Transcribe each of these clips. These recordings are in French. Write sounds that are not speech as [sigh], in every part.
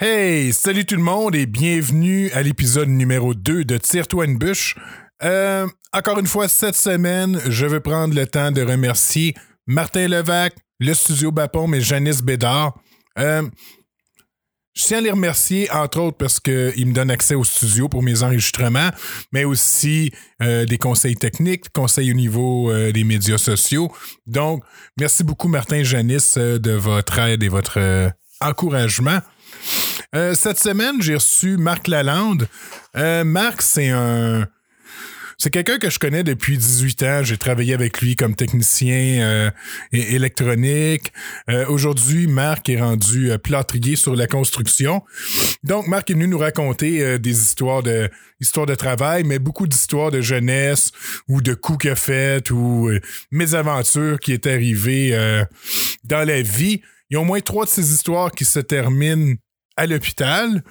Hey, salut tout le monde et bienvenue à l'épisode numéro 2 de Tire-toi une bûche. Euh, encore une fois, cette semaine, je veux prendre le temps de remercier Martin Levac, le studio Bapon et Janice Bédard. Euh, je tiens à les remercier, entre autres, parce qu'ils me donnent accès au studio pour mes enregistrements, mais aussi euh, des conseils techniques, conseils au niveau des médias sociaux. Donc, merci beaucoup, Martin et Janice, de votre aide et votre encouragement. Euh, cette semaine, j'ai reçu Marc Lalande. Euh, Marc, c'est un. C'est quelqu'un que je connais depuis 18 ans. J'ai travaillé avec lui comme technicien euh, électronique. Aujourd'hui, Marc est rendu plâtrier sur la construction. Donc, Marc est venu nous raconter des histoires de histoires de travail, mais beaucoup d'histoires de jeunesse ou de coups qu'il a fait ou mésaventures qui est arrivées dans la vie. Il y a au moins trois de ces histoires qui se terminent à l'hôpital.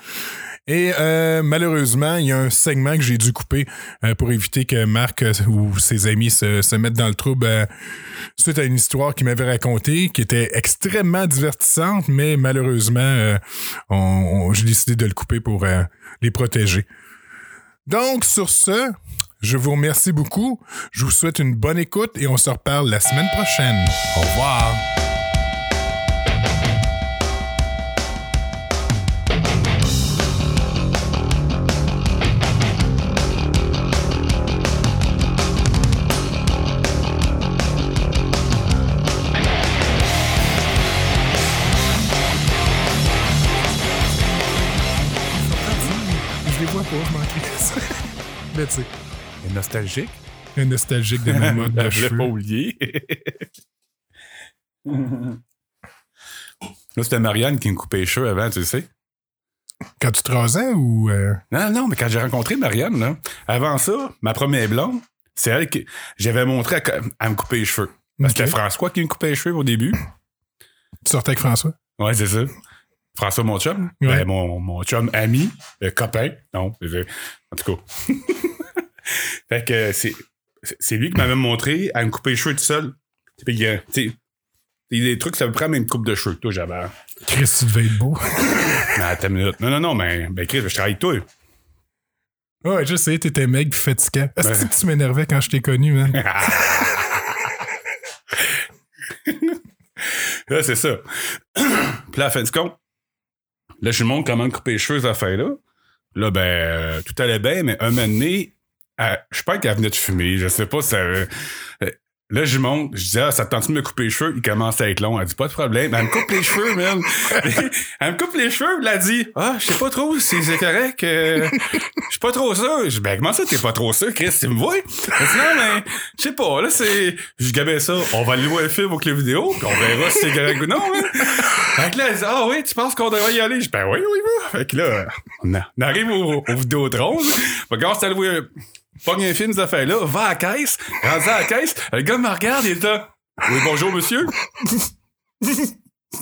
Et euh, malheureusement, il y a un segment que j'ai dû couper euh, pour éviter que Marc euh, ou ses amis se, mettent dans le trouble suite à une histoire qu'il m'avait racontée, qui était extrêmement divertissante, mais malheureusement, j'ai décidé de le couper pour les protéger. Donc, sur ce, je vous remercie beaucoup. Je vous souhaite une bonne écoute et on se reparle la semaine prochaine. Au revoir. Pas, je m'en crisse. Mais tu sais, Nostalgique. un nostalgique de ma mode de [laughs] Je l'ai pas cheveux. oublié. Là, c'était Marianne qui me coupait les cheveux avant, tu le sais. Quand tu te rasais ou... euh, Non, non, mais quand j'ai rencontré Marianne, là, avant ça, ma première blonde, c'est elle qui. J'avais montré à, à me couper les cheveux. Parce que Ok. c'était François qui me coupait les cheveux au début. Tu sortais avec François? Ouais, c'est ça. François, mon chum. Ouais. Ben, mon, mon chum ami, euh, copain. Non, c'est- en tout cas. [laughs] fait que c'est, c'est lui qui m'avait montré à me couper les cheveux tout seul. Puis, il y a- des trucs, ça me prend une coupe de cheveux. Toi, j'avais. Chris, tu devais être beau. [laughs] Mais attends une minute. Non, non, non, mais ben, Chris, je travaille avec toi. ouais, je sais, t'étais mec pis fatiguant. Est-ce Ouais. que tu m'énervais quand je t'ai connu, [laughs] man? Là, c'est ça. [clears throat] Puis à la fin du compte, là, je lui montre comment couper les cheveux, cette affaire-là. Là, ben, euh, tout allait bien, mais un moment donné, elle- je pense qu'elle venait de fumer. Je sais pas si ça. euh, Là, je lui montre, je dis, ah, ça te tente de me couper les cheveux? Il commence à être long. Elle dit, pas de problème. Elle me coupe les cheveux, man. [laughs] elle me coupe les cheveux, elle dit, ah, je sais pas trop si c'est correct. euh, je suis pas trop sûr. Je dis, ben, comment ça, t'es pas trop sûr, Chris? Tu me vois? Elle dit, non, mais, je sais pas, là, c'est. Je gabais ça. On va louer un film au club vidéo, puis on verra si c'est correct ou non, hein. Fait que là, elle dit, ah oui, tu penses qu'on devrait y aller? Je dis, ben oui, oui, oui. Fait que là, on, a- arrive au, au Vidéotron. On loué un. Pogne un film, cette affaire-là, va à la caisse, rendu à la caisse, le gars me regarde, il est. Oui, bonjour, monsieur. là,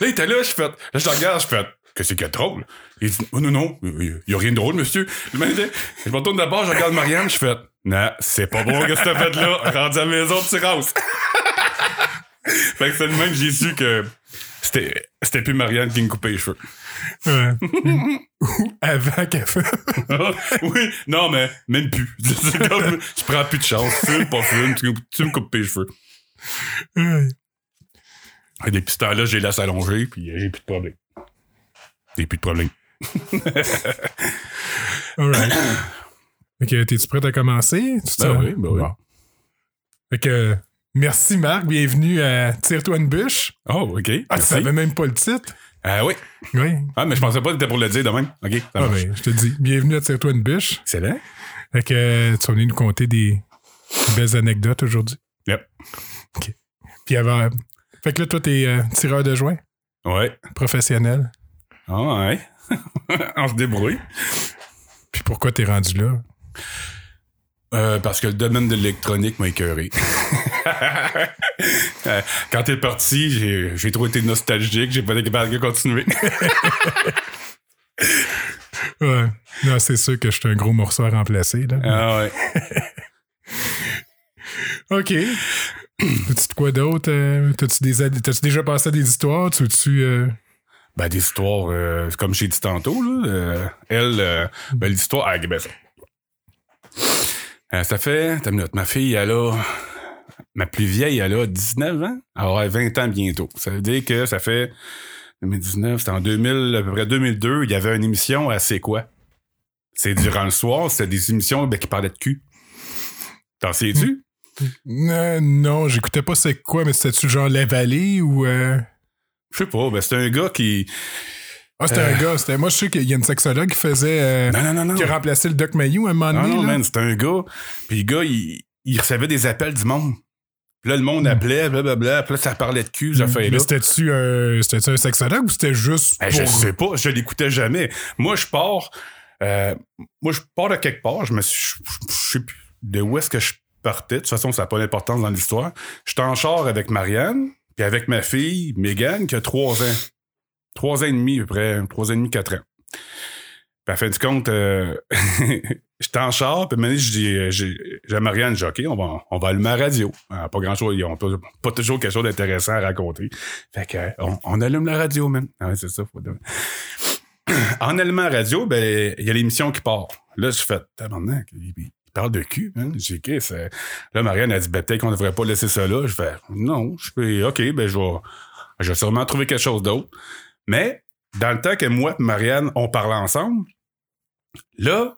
il était là, je fais. Là, je regarde, je fais. Qu'est-ce qu'il drôle? Il dit, oh non, non, il y a rien de drôle, monsieur. Je me retourne d'abord, je regarde Marianne, je fais. Non, c'est pas bon, qu'est-ce que t'as fait là? Rendu à la maison, tu rases. [laughs] fait que c'est le même que j'ai su que c'était, c'était plus Marianne qui me coupait les cheveux. Ouais. Ou [laughs] avant qu'elle fasse. [laughs] oui, non, mais même plus. [laughs] Comme, je prends plus de chance. Fume, pas fume, tu, tu me coupes les cheveux. Ouais. Et depuis ce temps-là, j'ai laisse allonger, puis euh, j'ai plus de problème. J'ai plus de problème. Alright. [clears throat] Ok, t'es-tu prêt à commencer? Ben oui, ben oui. Bon. Fait que, merci Marc, bienvenue à Tire-toi une bûche. Oh, OK. Ah, tu Merci. savais même pas le titre? Ah oui. Oui. Ah, mais je pensais pas que t'étais pour le dire de même. OK, ça Ah ben, je te dis, bienvenue à Tire-toi une bûche. Excellent. Fait que euh, tu vas venir nous conter des belles anecdotes aujourd'hui. Yep. Puis avant. Fait que là, toi, t'es euh, tireur de joint? Ouais. professionnel? Ah, ouais. [laughs] On se débrouille. Puis pourquoi t'es rendu là? Euh, parce que le domaine de l'électronique m'a écœuré. [laughs] Euh, Quand t'es parti, j'ai, j'ai trop été nostalgique, j'ai pas été capable de continuer. [laughs] Ouais. Non, c'est sûr que je suis un gros morceau à remplacer. Là. ah ouais. [laughs] OK. As-tu de quoi d'autre? euh, T'as-tu, des, t'as-tu déjà passé à des histoires? Tu veux-tu. euh, Ben, des histoires, euh, comme j'ai dit tantôt, là. elle, euh, ben, l'histoire. Ah, ben. Euh, ça fait. T'as minute. Ma fille, elle a. Ma plus vieille, elle a 19 ans. Elle aura 20 ans bientôt. Ça veut dire que ça fait. 2019, c'était en 2000, à peu près 2002, il y avait une émission à C'est quoi? C'est durant le soir, c'était des émissions ben, qui parlaient de cul. T'en sais-tu? Euh, non, j'écoutais pas c'est quoi, mais c'était-tu genre La Vallée ou. euh, Je sais pas, ben, c'était un gars qui. Ah, c'était un gars. C'était... Moi, je sais qu'il y a une sexologue qui faisait. euh, Non, non, non, non. qui a remplacé le Doc Mayou à un moment Non, donné. non, là. man, c'était un gars. Puis le gars, il, il recevait des appels du monde. Puis là, le monde appelait, blablabla. Puis là, ça parlait de cul, j'ai fait là. Mais c'était-tu un, c'était un sexologue ou c'était juste. Ben, pour- Je sais pas, je l'écoutais jamais. Moi, je pars. euh, moi, je pars de quelque part. Je me suis. Je sais plus de où est-ce que je partais. De toute façon, ça n'a pas d'importance dans l'histoire. J'étais en char avec Marianne, puis avec ma fille, Megan, qui a trois ans. Trois ans et demi, à peu près. Trois ans et demi, quatre ans. Puis, à fin du compte, euh, j'étais en char, puis maintenant, je dis, euh, à Marianne, j'ai OK, on va, on va allumer la radio. Ah, pas grand-chose, ils ont pas, toujours quelque chose d'intéressant à raconter. Fait que, euh, on, allume la radio, même. Ah c'est ça. Faut [clears throat] en allumant la radio, ben, il y a l'émission qui part. Là, je fais, tabarnak, il, parle de cul, hein. J'ai dit. Là, Marianne a dit, ben, peut-être qu'on devrait pas laisser ça là. Je fais, non, je fais, OK, ben, je vais, je vais sûrement trouver quelque chose d'autre. Mais, dans le temps que moi et Marianne, on parlait ensemble, là,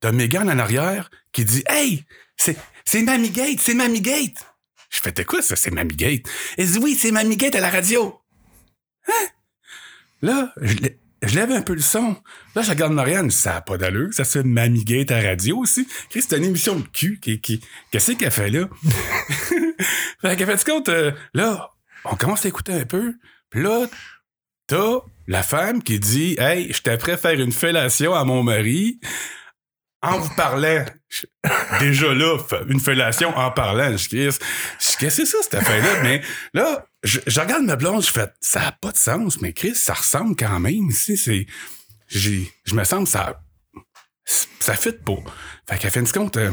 t'as Megan en arrière qui dit, hey, c'est, c'est Mamie Gate, c'est Mamie Gate. Je fais, t'es quoi ça, c'est Mamie Gate? Elle dit, oui, c'est Mamie Gate à la radio. Hein? Là, je lève un peu le son. Là, je regarde Marianne, ça n'a pas d'allure. Ça se fait Mamie Gate à la radio aussi. C'est une émission de cul. Qui, qui, qu'est-ce qu'elle fait là? [laughs] fait qu'elle fait du compte, euh, là, on commence à écouter un peu. Puis là, t'as la femme qui dit Hey, j'étais prêt à faire une fellation à mon mari en vous parlant. Je- Déjà là, une fellation en parlant. Je je qu'est-ce que c'est ça, cette affaire-là? Mais là, je, je regarde ma blonde, je fais, ça n'a pas de sens, mais Chris, ça ressemble quand même. ici, c'est, je me sens que ça, ça fit pas. Fait qu'à fin de compte, euh,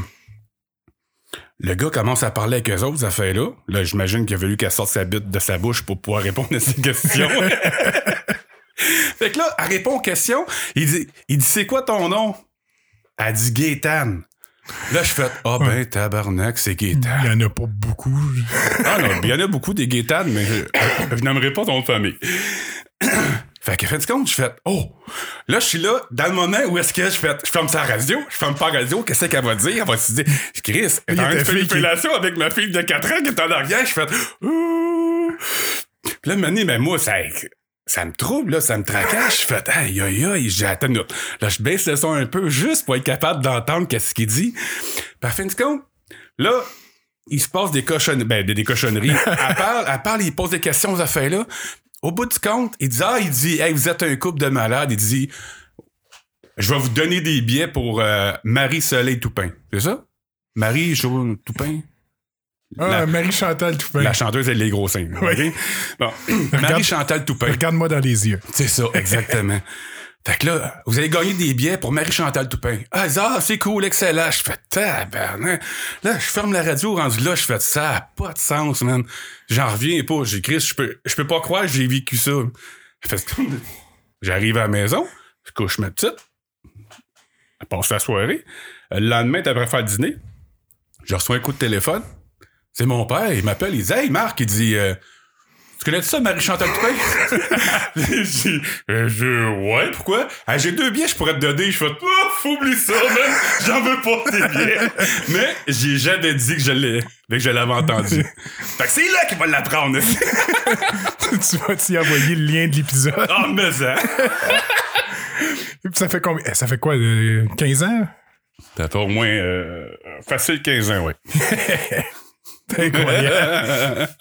le gars commence à parler avec eux autres, ces affaires-là. Là, j'imagine qu'il a fallu qu'elle sorte sa bite de sa bouche pour pouvoir répondre à ces [laughs] questions. [laughs] fait que là, elle répond aux questions. Il dit, il dit, c'est quoi ton nom? Elle dit Gaétan. Là, je fais, ah ben, tabarnak, c'est Gaétan. Il y en a pas beaucoup. Ah non, il y en a beaucoup des Gaétan, mais je, [coughs] je n'aimerais pas ton famille. Fait que, fait du compte, je fais, oh, là, je suis là, dans le moment où est-ce que je fais, je ferme sa radio, je ferme pas la radio, qu'est-ce qu'elle va dire? Elle va se dire, Chris, elle Il y a une qui- fellation avec ma fille de 4 ans qui est en arrière, je fais, Ouh. Puis là, mais moi, ça, ça me trouble, là, ça me tracasse. Je fais, aïe, aïe, aïe, j'ai attends une minute. Là, je baisse le son un peu juste pour être capable d'entendre qu'est-ce qu'il dit. Puis à fin de compte, là, il se passe des cochonneries, ben, des, des cochonneries. elle [laughs] parle, elle parle, il pose des questions aux affaires-là. Au bout du compte, il dit, ah, il dit, hey, vous êtes un couple de malades. Il dit, je vais vous donner des billets pour euh, Marie-Soleil Toupin. C'est ça? Marie Jo Toupin? Ah, La- Marie-Chantal Toupin. La chanteuse, elle les gros seins. Oui. Bon. Marie-Chantal Toupin. Regarde-moi dans les yeux. C'est ça, exactement. [laughs] fait que là, vous allez gagner des billets pour Marie-Chantal Toupin. Ah, c'est cool, excellent. Je fais tabarnak. Là, je ferme la radio rendu là, je fais ça pas de sens, man. J'en reviens pas. J'ai Chris, je peux, je peux pas croire que j'ai vécu ça. J'arrive à la maison, je couche ma petite. Elle passe la soirée. Le lendemain, après faire le dîner, je reçois un coup de téléphone. C'est mon père, il m'appelle, il dit Hey Marc, il dit euh, Tu connais ça, Marie-Chantal Toupin? [laughs] J'ai dit, Euh, je, ouais, pourquoi? Ah, j'ai deux billets, je pourrais te donner. Je fais, oh, oublie ça, man. J'en veux pas tes billets. Mais j'ai jamais dit que je l'ai, que je l'avais entendu. fait que c'est là qu'il va l'apprendre. [laughs] tu vas t'y envoyer le lien de l'épisode? oh, mais ça. Et puis ça fait combien? eh, Ça fait quoi? euh, 15 ans? Ça fait au moins euh, facile 15 ans, ouais. [laughs] Incroyable. [laughs]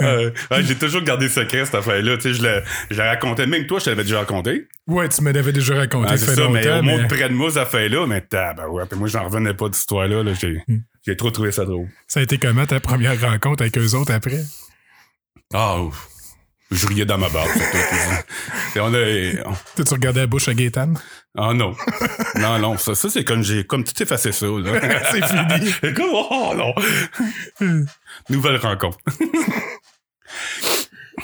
Euh, ouais, j'ai toujours gardé secret cette affaire-là. Tu sais, je la, je la racontais. Même toi, je l'avais déjà raconté. ouais, tu me l'avais déjà raconté. Ah, c'est ça, mais au moins mais près de moi, cette affaire-là, mais tabarouette. Puis moi, j'en revenais pas d'histoire-là. Là. J'ai, j'ai trop trouvé ça drôle. ça a été comment ta première rencontre avec eux autres après? Ah, ouf. Je riais dans ma barbe. [laughs] on a, on- T'as-tu regardé la bouche à Gaétan? Ah non. Non, non. Ça, ça c'est comme j'ai comme tout effacé ça. [laughs] C'est fini. [laughs] Écoute, oh non. Nouvelle rencontre.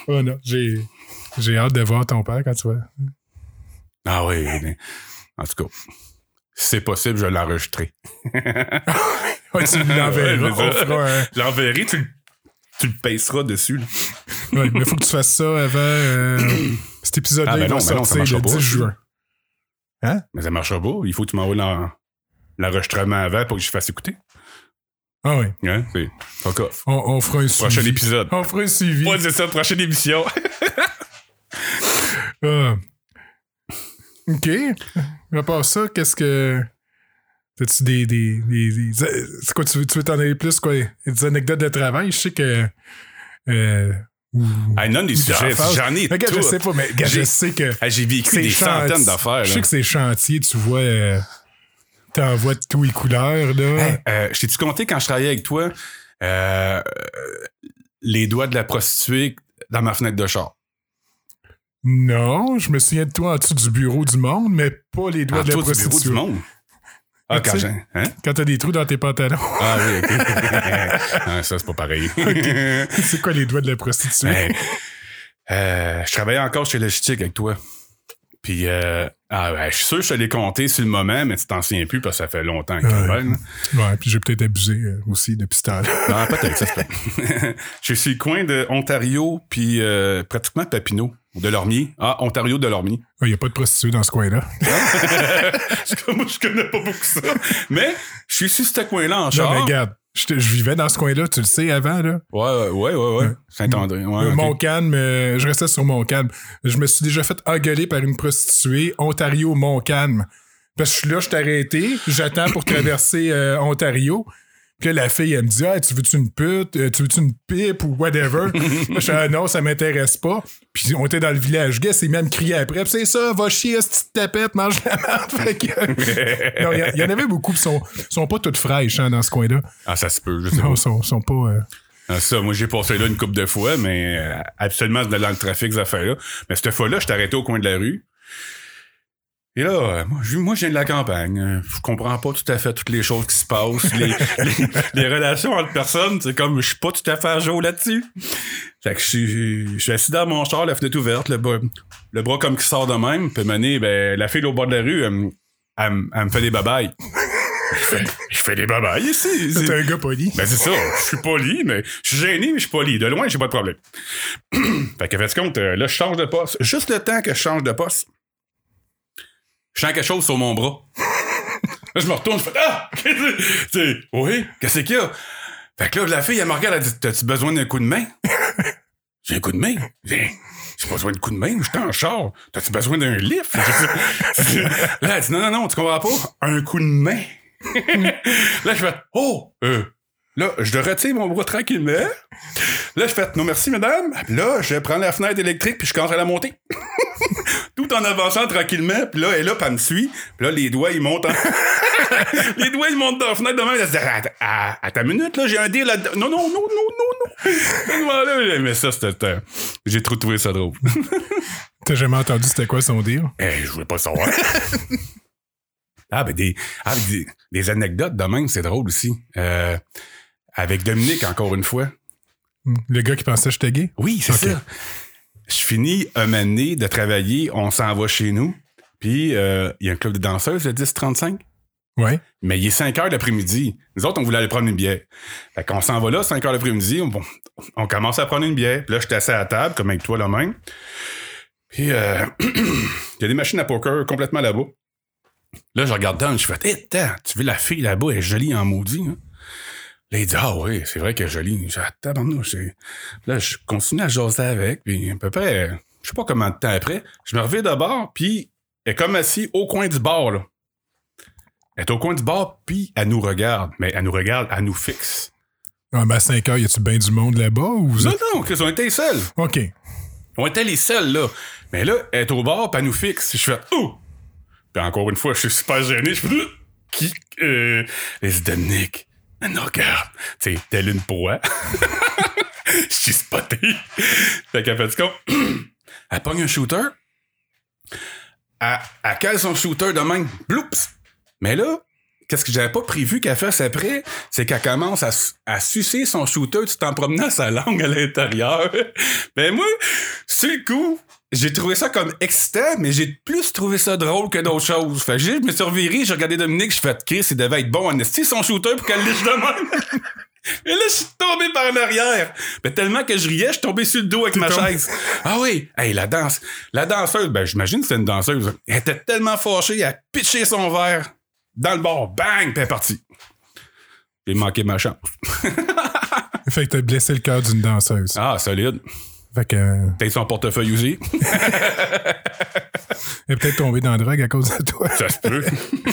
Oh non, j'ai. J'ai hâte de voir ton père quand tu vas. Ah oui. mais- En tout cas, si c'est possible, je vais l'enregistrer. Ouais, tu l'enverras. Ouais, on c'est ça. fera un- Je l'enverrai, tu, le- tu le pèseras dessus. Ouais, mais faut que tu fasses ça avant. euh, cet épisode-là, Ah, ben il va ben sortir le marchera 10 pas. juin. Mais ça marchera pas. Il faut que tu m'envoies l'en- l'enregistrement avant pour que je fasse écouter. Ah oui. Hein? C'est fuck off. On, on fera un Prochain suivi. épisode. On fera un suivi. Ouais, c'est ça, prochaine émission. [laughs] Ah. OK. À part ça, qu'est-ce que. T'as-tu des. des, des, des- C'est quoi, tu veux, tu veux t'en aller plus, quoi? Des anecdotes de travail? Je sais que. Euh, ou- nomme des sujets. J'en ai Regarde, je tout. sais pas, mais regarde, je sais que. Ah, J'ai vécu c'est des centaines d'affaires. Je sais que c'est chantier, tu vois. Euh, T'envoies de tout les couleurs, là. Hey, euh, je t'ai-tu compté quand je travaillais avec toi euh, les doigts de la prostituée dans ma fenêtre de char? Non, je me souviens de toi en dessous du bureau du monde, mais pas les doigts En de la dessous du bureau prostituée. du monde? Ah, quand j'ai. Hein? Quand t'as des trous dans tes pantalons. [laughs] Ah oui, ok. [laughs] Ah, ça, c'est pas pareil. c'est quoi les doigts de la prostituée? Hey, euh, je travaillais encore chez Logistique avec toi. Puis, euh, ah, je suis sûr que je te l'ai compté sur le moment, mais tu t'en souviens plus parce que ça fait longtemps que Ouais. même. Ouais, puis j'ai peut-être abusé euh, aussi depuis ce temps-là. Non, peut-être, ça se peut. [laughs] je suis le coin de Ontario, puis euh, pratiquement Papineau, de Lormier. Ah, Ontario de Lormier. Il n'y a pas de prostituée dans ce coin-là. [laughs] Moi, je connais pas beaucoup ça. Mais, je suis sur ce coin-là en Non, char. mais regarde, je, vivais dans ce coin-là, tu le sais, avant, là. Ouais, ouais, ouais, ouais. Saint-André. Ouais, ok. Mon calme, euh, je restais sur mon calme. Je me suis déjà fait engueuler par une prostituée, Ontario, mon calme. Parce que je suis là, je t'ai arrêté, j'attends pour traverser euh, Ontario. Puis là, la fille, elle me dit Ah, tu veux-tu une pute? Euh, Tu veux-tu une pipe ou whatever? [laughs] Je suis ah, non, ça m'intéresse pas. Puis on était dans le village gay, c'est même crié après. C'est ça, va chier, cette petite tapette, mange la merde. [laughs] Fait que- [laughs] Non, il y en avait beaucoup qui sont, sont pas toutes fraîches hein, dans ce coin-là. Ah, ça se peut, je sais Non, pas. sont, sont pas. euh, Ah, ça, moi, j'ai passé là une couple de fois, mais euh, absolument dans le trafic, ces affaires-là. Mais cette fois-là, je arrêté au coin de la rue. Et là, euh, moi, je, moi, je viens de la campagne. Euh, Je comprends pas tout à fait toutes les choses qui se passent. Les, [laughs] les, les relations entre personnes, c'est comme, je suis pas tout à fait à jour là-dessus. Fait que je suis, je suis assis dans mon char, la fenêtre ouverte, le bras, le bras comme qui sort de même. Puis mener, ben, la fille au bord de la rue, elle, me- elle me- elle me fait des babayes. je, fais, je fais des babayes ici. C'est C'est- un gars poli. ben c'est ça, je suis poli, mais je suis gêné, mais je suis poli. De loin, j'ai pas de problème. [clears throat] fait que fait compte, euh, là, je change de poste. Juste le temps que je change de poste, je sens quelque chose sur mon bras. là, je me retourne, je fais Ah! Qu'est-ce que c'est? C'est- Oui, qu'est-ce qu'il y a? Fait que là, la fille, elle me regarde, elle dit T'as-tu besoin d'un coup de main? [laughs] J'ai un coup de main. J'ai besoin de coup de main, je suis en char. T'as-tu besoin d'un lift? [laughs] là, elle dit Non, non, non, tu comprends pas? Un coup de main. [laughs] là, je fais Oh! Euh, là, je retire mon bras tranquillement. Là, je fais Non, merci, madame. Là, je prends la fenêtre électrique puis je commence à la monter. [laughs] Tout en avançant tranquillement. Puis là, elle est là, puis elle me suit. Puis là, les doigts, ils montent en... [laughs] les doigts, ils montent dans la fenêtre de même. Elle se dit à, ta minute, là, j'ai un deal là-dedans. Non, non, non, non, non, non. [laughs] Mais ça, c'était... J'ai trop trouvé ça drôle. T'as jamais entendu c'était quoi son deal? Eh, je voulais pas savoir. ah, ben des, ah, des, des anecdotes de même, c'est drôle aussi. Euh, avec Dominique, encore une fois. Hmm. Le gars qui pensait que j'étais gay? Oui, c'est ça. Je finis un donné de travailler, on s'en va chez nous, puis euh, il y a un club de danseuses, le 10-35. Ouais. Mais il est 5 heures l'après-midi. Nous autres, on voulait aller prendre une bière. Fait qu'on s'en va là, 5 heures l'après-midi, on, on commence à prendre une bière. Puis là, je suis assis à la table, comme avec toi là même. Puis, euh, [clears throat] il y a des machines à poker complètement là-bas. Là, je regarde Don, je fais, hé, attends, tu veux la fille là-bas, elle est jolie en maudit. Hein? Là, il dit, ah oui, c'est vrai qu'elle est jolie. J'ai dit, ah, Là, je continue à jaser avec, puis à peu près, je sais pas combien de temps après, je me reviens de bord, puis elle est comme assis au coin du bar, là. Elle est au coin du bar, puis elle nous regarde. Mais elle nous regarde, elle nous fixe. Ah, ben à 5 heures, y a-tu bien du monde là-bas ou vous Non, êtes- non, Chris, on était les seuls. OK. On était les seuls, là. Mais là, elle est au bar, puis elle nous fixe. Je fais, oh! Puis encore une fois, je suis super gêné. Je fais, Euh, qui? Euh, dit, Dominique, nous regarde. Tu sais, telle une proie. [laughs] Je spoté. Fait qu'elle fait du con. [clears throat] Elle pogne un shooter. Elle, elle cale son shooter de même. Bloups! Mais là, qu'est-ce que j'avais pas prévu qu'elle fasse après? C'est qu'elle commence à, à sucer son shooter tout en promenant sa langue à l'intérieur. [laughs] ben moi, sur le coup, j'ai trouvé ça comme excitant, mais j'ai plus trouvé ça drôle que d'autres choses. Fait que j'ai- je me suis reviré, j'ai regardé Dominique, je fais Chris, il devait être bon en esti son shooter pour qu'elle liche de même. [laughs] Et là, je suis tombé par en arrière. Mais tellement que je riais, je suis tombé sur le dos avec ma tombé- chaise. Ah oui, hey, la danse. La danseuse, ben j'imagine que c'était une danseuse. Elle était tellement fâchée, elle a pitché son verre dans le bord, bang, puis elle est partie. J'ai manqué ma chance. [laughs] Fait que t'as blessé le cœur d'une danseuse. Ah, solide. Fait que. Peut-être son portefeuille aussi? [laughs] Elle est peut-être tombée dans la drogue à cause de toi. Ça se peut.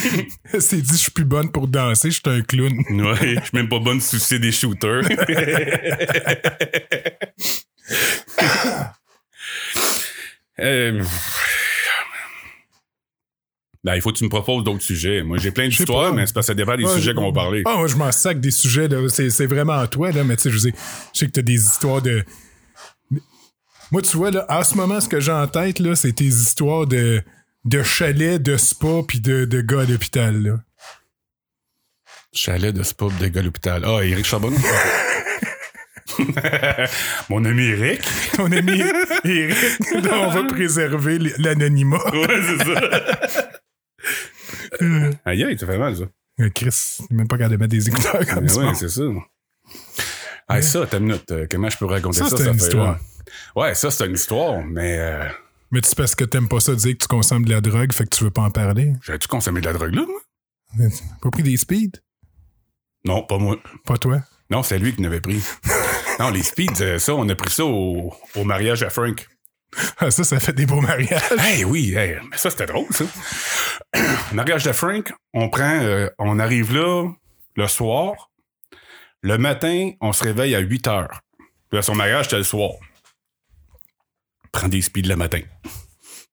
[laughs] Elle s'est dit, je suis plus bonne pour danser, je suis un clown. Ouais, je suis même pas bonne soucier des shooters. [laughs] Euh, Ben, il faut que tu me proposes d'autres sujets. Moi, j'ai plein d'histoires, mais c'est parce que ça dépend des Ouais, sujets je- qu'on va parler. Ah, moi, je m'en sac des sujets, là. C'est, vraiment à toi, là. Mais tu sais, je sais, je sais que t'as des histoires de. Moi, tu vois, là, en ce moment, ce que j'ai en tête, là, c'est tes histoires de, de chalet, de spa, puis de, de gars à l'hôpital, là. Chalet de spa de gars à l'hôpital. Ah, Eric Charbonneau? [laughs] [laughs] Mon ami Eric. Ton [laughs] ami Eric, dont on va préserver l'anonymat. Ouais, c'est ça. Aïe, aïe, ça fait mal, ça. Euh, Chris, il même pas capable de mettre des écouteurs comme Mais ça. ouais, c'est ça. Ah, ça, t'as une minute. euh, Comment je peux raconter Ça, ça? c'est une histoire. Ouais, ça, c'est une histoire, mais euh, Mais c'est parce que t'aimes pas ça dire que tu consommes de la drogue, fait que tu veux pas en parler. j'avais-tu consommé de la drogue là, moi? Pas pris des speeds? Non, pas moi. Pas toi? Non, c'est lui qui n'avait pris. [laughs] non, les speeds, euh, ça, on a pris ça au, au mariage à Frank. Ah, ça, ça fait des beaux mariages. Hey, oui, hey, mais ça, c'était drôle, ça. [clears throat] mariage de Frank, on prend, euh, on arrive là le soir. Le matin, on se réveille à 8 heures. Puis là, son mariage, c'était le soir. Prends des speeds le matin. [laughs]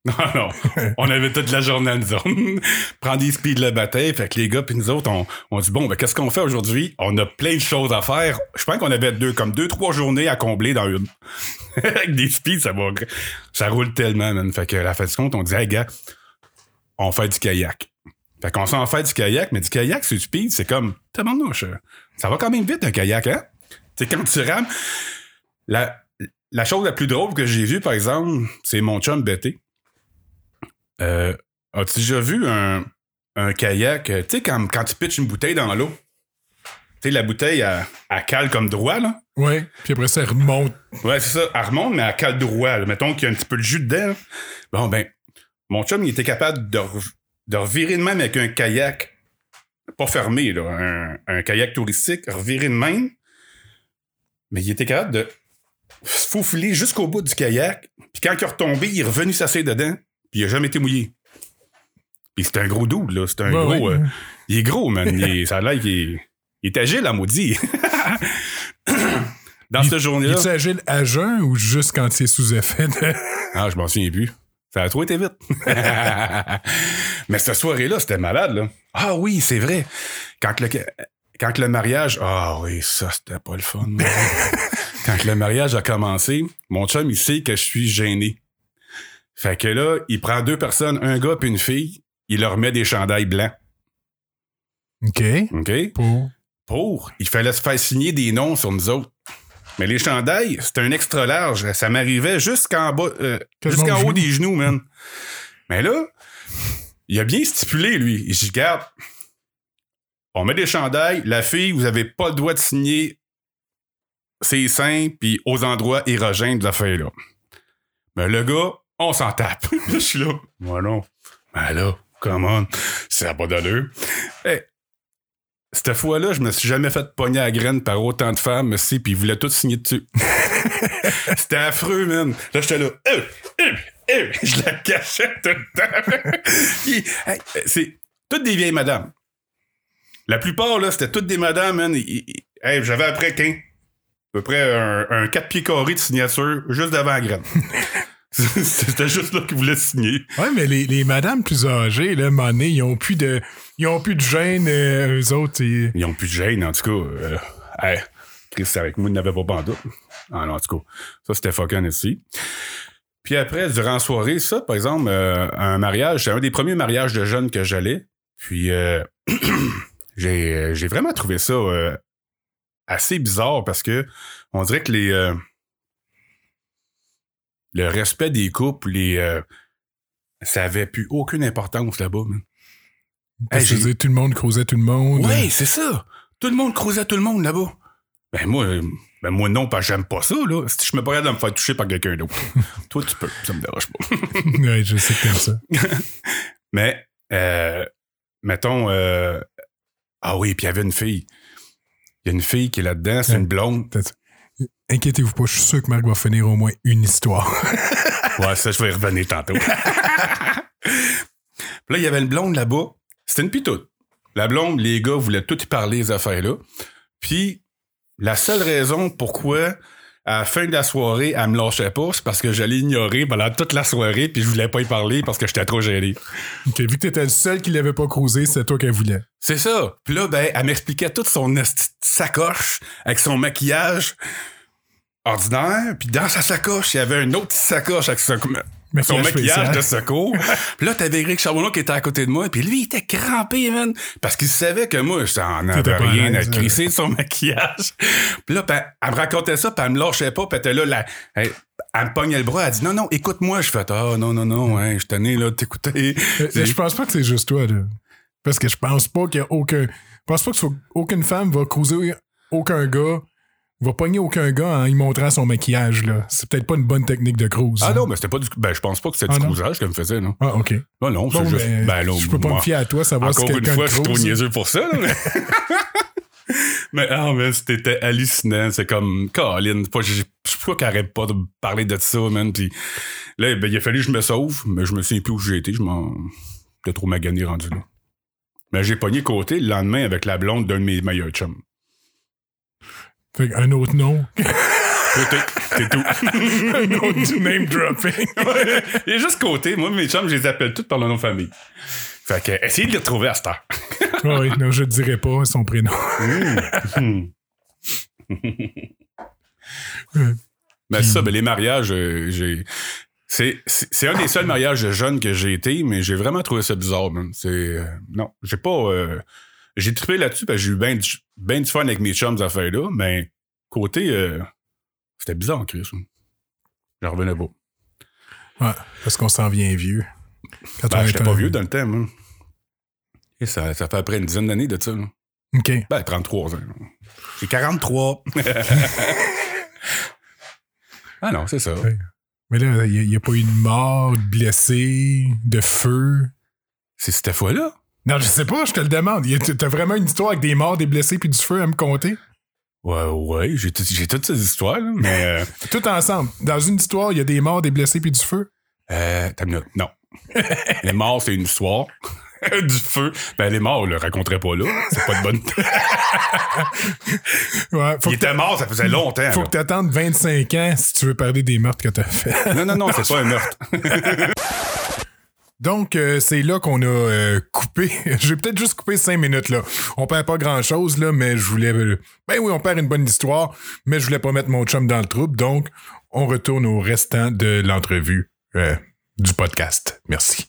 Non, non. [laughs] On avait toute la journée à nous autres. [laughs] Prends des speeds le matin. Fait que les gars puis nous autres, on, on dit bon, ben, qu'est-ce qu'on fait aujourd'hui? On a plein de choses à faire. Je pense qu'on avait deux, comme deux, trois journées à combler dans une. Avec des speeds, ça va. Ça roule tellement, man. Fait que la fin du compte, on dit, hey, gars, on fait du kayak. Fait qu'on s'en fait du kayak, mais du kayak sur du speed, c'est comme, tabarnouche, euh, ça va quand même vite un kayak, hein? Tu sais, quand tu rames, la, la chose la plus drôle que j'ai vue, par exemple, c'est mon chum Betty. Euh, as-tu déjà vu un, un kayak, euh, tu sais, quand, quand tu pitches une bouteille dans l'eau? Tu sais, la bouteille, elle, elle cale comme droit, là. Ouais. Puis après ça, elle remonte. Ouais, c'est ça. Elle remonte, mais elle cale droit. là. Mettons qu'il y a un petit peu de jus dedans. là. Bon, ben, mon chum, il était capable de, re- de revirer de même avec un kayak. Pas fermé, là. Un, un kayak touristique, revirer de même. Mais il était capable de se faufiler jusqu'au bout du kayak. Puis quand il est retombé, il est revenu s'asseoir dedans. Puis il a jamais été mouillé. Puis c'est un gros double, là. C'est un gros. euh, il est gros, man. Il est- ça a l'air qu'il est, il est agile, à maudit. [laughs] Dans cette journée-là. Es-tu agile à jeun ou juste quand il est sous effet de. Ah, je m'en souviens plus. Ça a trop été vite. [laughs] Mais cette soirée-là, c'était malade, là. Ah oui, c'est vrai. Quand le, quand le mariage. Ah oui, ça, c'était pas le fun. [laughs] quand le mariage a commencé, mon chum, il sait que je suis gêné. Fait que là, il prend deux personnes, un gars et une fille, il leur met des chandails blancs. OK. OK? Pour? pour, il fallait se faire signer des noms sur nous autres. Mais les chandails, c'était un extra large. Ça m'arrivait jusqu'en bas, euh, jusqu'en au haut genou. des genoux, man. Mais là, il a bien stipulé, lui. Il dit, garde, on met des chandails. La fille, vous avez pas le droit de signer ses seins puis aux endroits érogènes de affaires-là. Mais le gars, on s'en tape. [laughs] je suis là. Moi non. Ben là, come on. Ça n'a pas d'allure. Hey, cette fois-là, je me suis jamais fait pogner à graine par autant de femmes, si, puis ils voulaient toutes signer dessus. [laughs] C'était affreux, man. Là, j'étais là. Euh, euh, euh, [laughs] je la cachais tout le temps. [laughs] Hey, c'est toutes des vieilles madames. La plupart, là, c'était toutes des madames, J'avais après 15. À peu près un, un 4 pieds carrés de signature juste devant la graine. [laughs] C'était juste là qu'ils voulaient signer. Ouais, mais les, les madames plus âgées, là, donné, ils ont plus de. Ils ont plus de gêne, euh, eux autres. et- Ils ont plus de gêne, en tout cas. Euh, hey, Chris, avec moi, il n'avait pas bandeau. Ah non, en tout cas, ça, c'était fucking ici. Puis après, durant la soirée, ça, par exemple, euh, un mariage, c'est un des premiers mariages de jeunes que j'allais. Puis euh, [clears throat] j'ai vraiment trouvé ça assez bizarre parce que on dirait que les... euh, le respect des couples, les, euh, ça avait plus aucune importance là-bas. Hey, je veux tout le monde croisait tout le monde. Oui, c'est ça. Tout le monde croisait tout le monde là-bas. Ben moi, euh, ben moi non, parce que j'aime pas ça, là. Si je me capable de me faire toucher par quelqu'un d'autre. [laughs] Toi, tu peux, ça me dérange pas. [laughs] ouais, je sais que t'aimes ça. [laughs] Mais, euh, mettons, euh, ah oui, puis il y avait une fille. Il y a une fille qui est là-dedans, c'est Ouais. une blonde. Inquiétez-vous pas, je suis sûr que Marc va finir au moins une histoire. [laughs] Ouais, ça, je vais y revenir tantôt. [laughs] Puis là, il y avait une blonde là-bas. C'était une pitoute. La blonde, les gars voulaient tout y parler, les affaires-là. Puis, la seule raison pourquoi, à la fin de la soirée, elle me lâchait pas, c'est parce que j'allais ignorer pendant toute la soirée, puis je voulais pas y parler parce que j'étais trop gêné. Ok, vu que t'étais le seul qui l'avait pas croisé, c'est toi qu'elle voulait. C'est ça. Puis là, ben, elle m'expliquait toute son sacoche avec son maquillage ordinaire. Puis dans sa sacoche, il y avait une autre sacoche avec son, son Maquillage de secours. [laughs] puis là, t'avais Eric Charbonneau qui était à côté de moi. Puis lui, il était crampé, man. Parce qu'il savait que moi, je n'en avais rien à crisser de son [laughs] maquillage. Puis là, ben, elle me racontait ça, puis elle me lâchait pas. Puis elle était là, la- elle, elle me pognait le bras. Elle dit, non, non, écoute-moi. Je fais, ah, non, non, non, ouais, je tenais là de t'écouter. Euh, Je pense pas que c'est juste toi, là. Parce que je pense pas qu'il y a aucun. Je pense pas que aucune femme va cruiser aucun gars, va pogner aucun gars en y montrant son maquillage, là. C'est peut-être pas une bonne technique de cruise. Ah hein. non, mais c'était pas du. Ben, je pense pas que c'était Ah du cruisage qu'elle me faisait, non. Ah, ok. Non, non, c'est Bon, juste. ben, Ben, là, je peux pas moi, me fier à toi, savoir si Encore une fois, je suis trop niaiseux pour ça, là, mais. [laughs] mais, ah, mais c'était hallucinant. C'est comme, Colin, pas qu'elle arrête pas de parler de ça, man. Puis là, ben, il a fallu que je me sauve, mais je me souviens plus où j'ai été. Je m'en. J'étais trop magané rendu là. Mais j'ai pogné côté le lendemain avec la blonde d'un de mes meilleurs chums. Fait un autre nom. Côté, c'est tout. un autre du name dropping. [laughs] Il juste côté. Moi, mes chums, je les appelle tous par leur nom de famille. Fait que, essayez de les retrouver à cette heure. [laughs] oui, non, je ne dirais pas son prénom. [laughs] Mais c'est ça, ben, les mariages, euh, j'ai. C'est, un des seuls mariages de jeunes que j'ai été, mais j'ai vraiment trouvé ça bizarre. C'est. euh, non, j'ai pas. euh, j'ai trippé là-dessus parce que j'ai eu bien du, ben du fun avec mes chums, à faire là, mais côté. euh, c'était bizarre, Chris. J'en revenais pas. Ouais, parce qu'on s'en vient vieux. Quand Ben, j'étais pas vieux dans le temps, moi. Et ça, ça fait après une dizaine d'années de ça, là. OK. Ben, 33 ans. J'ai 43. [laughs] ah non, c'est ça. Ouais. Mais là, il n'y a, pas eu de mort, de blessé, de feu. C'est cette fois-là? Non, je sais pas, je te le demande. T'as vraiment une histoire avec des morts, des blessés puis du feu à me compter? Ouais, ouais, j'ai, tout- j'ai toutes ces histoires, là, mais. Euh, [laughs] Tout ensemble. Dans une histoire, il y a des morts, des blessés puis du feu? Euh, t'as une minute. Non. [laughs] les morts, c'est une histoire. [laughs] du feu. Ben, les morts, on le raconterait pas là. C'est pas de bonne. Ouais, faut Il que était mort, ça faisait longtemps. Faut là. que t'attendes 25 ans si tu veux parler des meurtres que t'as fait. Non, non, non, c'est pas un meurtre. Donc, euh, c'est là qu'on a euh, coupé. [laughs] J'ai peut-être juste coupé 5 minutes, là. On perd pas grand-chose, là, mais je voulais... euh, Ben oui, on perd une bonne histoire, mais je voulais pas mettre mon chum dans le trouble, donc on retourne au restant de l'entrevue euh, du podcast. Merci.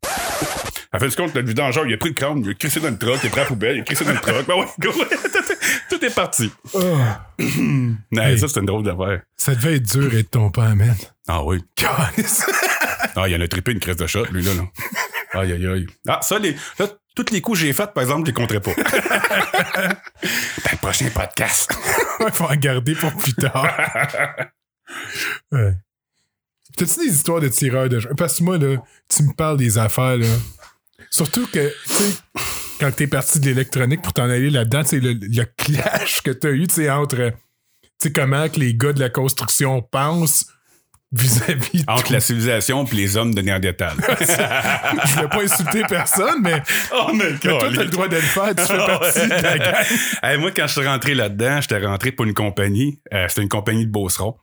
En fait, du compte, le vidange, il a pris le crâne, il a crissé dans le truck, il a pris la poubelle, il a crissé dans le truck. Ben ouais, go. [laughs] Tout est parti. [clears throat] Non, Hey. ça, c'est une drôle d'affaire. Ça devait être dur être ton père, man. Ah oui. Calice. [laughs] [laughs] Ah, il en a trippé une crise de shot, lui, là. là. Aïe, aïe, aïe. Ah, ça, les, là, tous les coups que j'ai faits, par exemple, je les compterai pas. Dans [laughs] le prochain podcast. [laughs] Il faut en garder pour plus tard. Ouais. T'as-tu des histoires de tireurs de jeu? Parce que moi, là, tu me parles des affaires, là. Surtout que, tu sais, quand t'es parti de l'électronique pour t'en aller là-dedans, c'est le, le clash que t'as eu, tu sais, entre, tu sais, comment que les gars de la construction pensent vis-à-vis de Entre la civilisation et les hommes de Néandertal. [laughs] Je voulais pas insulter personne, mais, [laughs] oh, mais toi, t'as le droit de le faire, tu fais partie de la [laughs] gang. Hey, moi, quand je suis rentré là-dedans, j'étais rentré pour une compagnie. Euh, C'était une compagnie de Beauceron.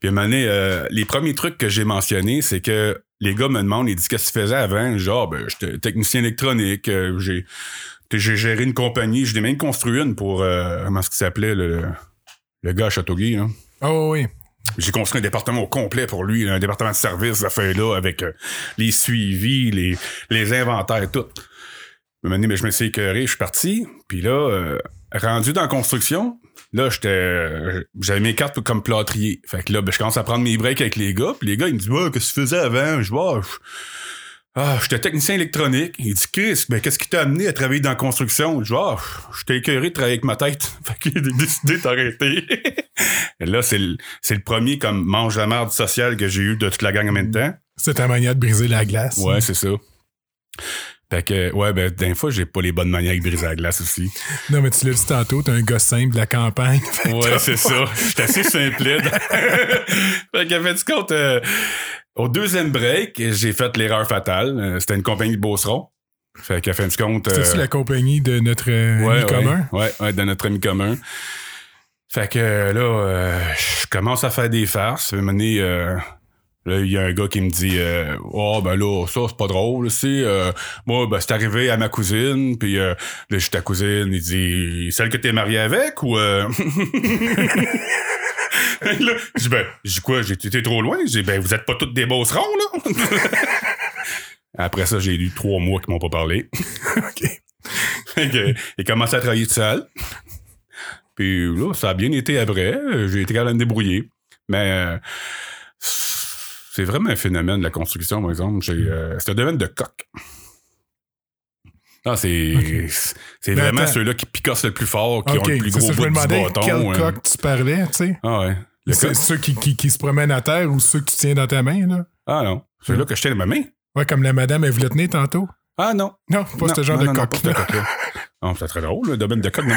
Puis à un moment donné, euh, les premiers trucs que j'ai mentionnés, c'est que les gars me demandent, ils disent qu'est-ce que tu faisais avant? Genre, ben, j'étais technicien électronique, euh, j'ai j'ai géré une compagnie, j'ai même construit une pour comment est-ce qu'il s'appelait le, le gars à Châteauguay, là? Oh oui. J'ai construit un département au complet pour lui, là, un département de service, fait là, avec euh, les suivis, les, les inventaires, tout. Mais je me suis écœuré, je suis parti. Puis là, euh, rendu dans la construction, là, j'étais, j'avais mes cartes comme plâtrier. Fait que là, ben, je commence à prendre mes breaks avec les gars. Puis les gars, ils me disent, ouais, qu'est-ce que tu faisais avant? Je vois, ah, j'étais technicien électronique. Il dit, Chris, ben, qu'est-ce qui t'a amené à travailler dans la construction? Je vois, ah, j'étais écœuré de travailler avec ma tête. [laughs] Fait qu'il a décidé d'arrêter. [laughs] Là, c'est le, premier comme mange la merde social que j'ai eu de toute la gang en même temps. C'est ta manière de briser la glace. Ouais, c'est ça. Fait que, ouais, ben, d'un fois, j'ai pas les bonnes manières de briser la glace aussi. Non, mais tu l'as dit tantôt, t'es un gars simple de la campagne. Que [laughs] Ouais, c'est pas- ça. J'étais assez simplide. fait qu'à fait du compte, euh, au deuxième break, j'ai fait l'erreur fatale. Euh, C'était une compagnie de Beauceron. Fait qu'à fin du compte. C'est-tu euh, la compagnie de notre ami ouais, commun? Ouais, ouais, de notre ami commun. Fait que euh, là, euh, je commence à faire des farces. À un moment donné, euh, là, il y a un gars qui me dit Oh ben là, ça, c'est pas drôle, c'est moi, ben, c'est arrivé à ma cousine, puis là, je suis ta cousine, il dit Celle que t'es mariée avec ou euh... [laughs] là, je dis ben, quoi, j'ai été trop loin? Dis ben vous êtes pas toutes des beaucerons, là? [laughs] Après ça, j'ai eu trois mois qui m'ont pas parlé. [laughs] OK. Que, il commencé à travailler tout seul. Puis là, ça a bien été après. J'ai été capable de me débrouiller. Mais euh, c'est vraiment un phénomène de la construction, par exemple. J'ai, euh, c'est un domaine de coq. Ah, c'est, c'est vraiment ceux-là qui picossent le plus fort, qui ont le plus c'est gros ça, je bout me du demandais bâton. quel coq tu parlais, tu sais? Ah ouais. C'est ceux qui, qui, qui se promènent à terre ou ceux que tu tiens dans ta main, là? Ah non. Celui-là que je tiens dans ma main. Ouais, comme la madame, elle voulait tenir tantôt. Ah non. Non, pas Non, ce genre non, de non, non, coq. coq-là. Non, c'est très drôle, le domaine de coq. Non?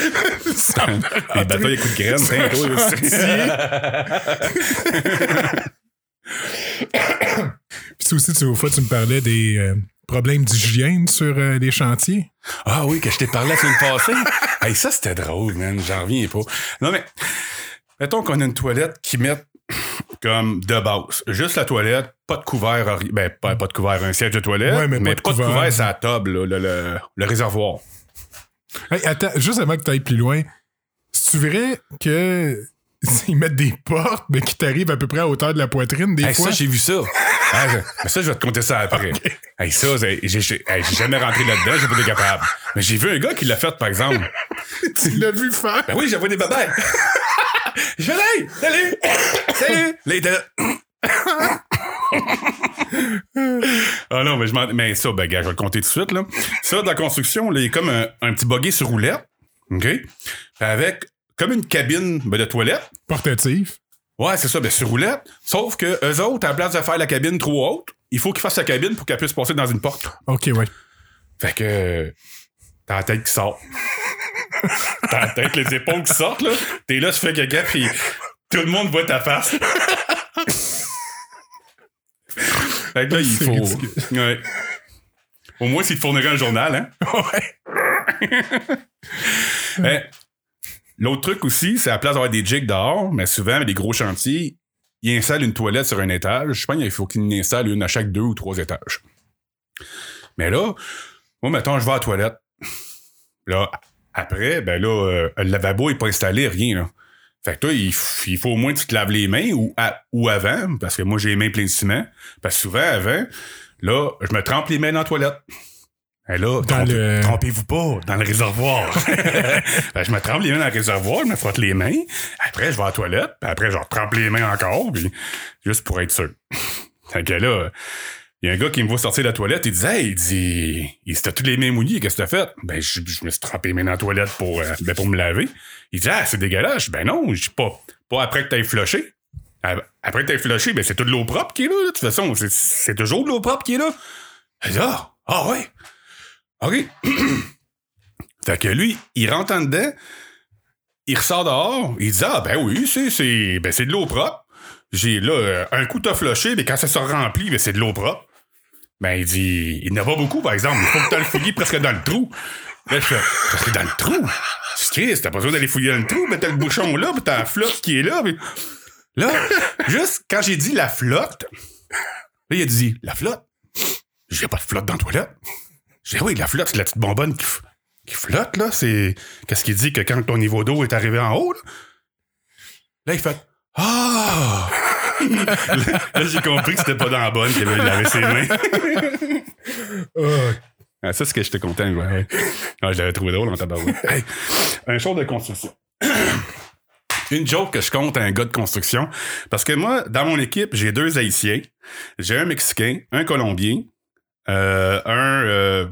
Me Les batailles à coups de graines, [coughs] toi. Puis aussi, tu, au fois, tu me parlais des euh, problèmes d'hygiène sur euh, les chantiers? Ah oui, que je t'ai parlé la semaine passée. [laughs] hey, ça, c'était drôle, man. J'en reviens pas. Non, mais, mettons qu'on a une toilette qui met comme de base. Juste la toilette, pas de couvert, ben, pas, pas de couvert, un siège de toilette, Ouais, mais mais, pas de couvert. couvert, c'est la table, là, le, le- le réservoir. Hey, attends, juste avant que tu ailles plus loin, c'est-tu vrai que [laughs] ils mettent des portes, mais qui t'arrivent à peu près à hauteur de la poitrine des Hey, fois? ça, j'ai vu ça. [laughs] Ah, mais ça, je vais te compter ça après. Hey, ça, j'ai hey, jamais rentré là-dedans, j'ai pas été capable. Mais j'ai vu un gars qui l'a fait, par exemple. [laughs] tu l'as vu faire? Ben oui, j'avais des babayes. je vais salut, salut. Là, il était là. ah non, mais je m'en. Mais ça, ben, gars, je vais le compter tout de suite, là. Ça, dans la construction, là, il a comme un, un petit buggy sur roulette. OK? Puis Avec comme une cabine ben, de toilette. Portatif. Ouais, c'est ça, ben, sur roulette. Sauf que eux autres, à la place de faire la cabine trop haute, il faut qu'ils fassent la cabine pour qu'elle puisse passer dans une porte. OK, ouais. Fait que. T'as la tête qui sort. [laughs] T'as la tête, les épaules qui sortent, là. T'es là, tu fais caca, puis tout le monde voit ta face. [laughs] fait que là, il faut. Ouais. Au moins, s'il te fournirait un journal, hein. [laughs] Ouais. Ben, L'autre truc aussi, c'est à la place d'avoir des jigs dehors, mais souvent, avec des gros chantiers, ils installent une toilette sur un étage. Je pense qu'il faut qu'ils en installent une à chaque deux ou trois étages. Mais là, moi, mettons, je vais à la toilette. Là, après, ben là, euh, le lavabo n'est pas installé, rien. Fait que toi, il, faut au moins que tu te laves les mains ou, ou avant, parce que moi, j'ai les mains pleines de ciment. Parce que souvent, avant, là, je me trempe les mains dans la toilette. Et là, Dans trompez- le- trompez-vous pas, dans le réservoir. Que [laughs] je me trempe les mains dans le réservoir, je me frotte les mains. Après, je vais à la toilette, puis après, je retrempe les mains encore, puis juste pour être sûr. [laughs] Fait que là, il y a un gars qui me voit sortir de la toilette, il dit Hey, il dit, il s'était tous les mains mouillées, qu'est-ce que t'as fait? Ben, je, je me suis trempé les mains dans la toilette pour, euh, ben, pour me laver. Il dit Ah, c'est dégueulasse. Ben non, je dis pas, pas après que t'aies flushé. Après que t'aies flushé, ben c'est toute l'eau propre qui est là, là. De toute façon, c'est- c'est toujours de l'eau propre qui est là. Il dit Ah, ah ouais. OK. [clears throat] fait que lui, il rentre en dedans, il ressort dehors, il dit Ah, ben oui, c'est, ben, c'est de l'eau propre. J'ai là, euh, un coup t'as flushé, mais quand ça se remplit, ben c'est de l'eau propre. Ben, il dit, il n'y en a pas beaucoup, par exemple. Il faut que tu le fouillé presque dans le trou. Là, je fais, presque dans le trou? C'est Christ, t'as pas besoin d'aller fouiller dans le trou, mais t'as le bouchon là, puis t'as la flotte qui est là. puis- Là, juste quand j'ai dit la flotte, là, il a dit, la flotte? J'ai pas de flotte dans la toilette. J'ai dit, oui, la flotte, c'est la petite bonbonne qui, flotte, là. C'est. Qu'est-ce qu'il dit que quand ton niveau d'eau est arrivé en haut, là? Là, il fait, ah! là, j'ai compris que c'était pas dans la bonne qu'il avait lavé ses mains. Ah, Ah, ça, c'est ce que j'étais content. Ouais. Ah, je l'avais trouvé drôle en tabarouette. Hey, un show de construction. [clears throat] Une joke que je compte à un gars de construction. Parce que moi, dans mon équipe, j'ai deux Haïtiens. J'ai un Mexicain, un Colombien, euh, un... euh,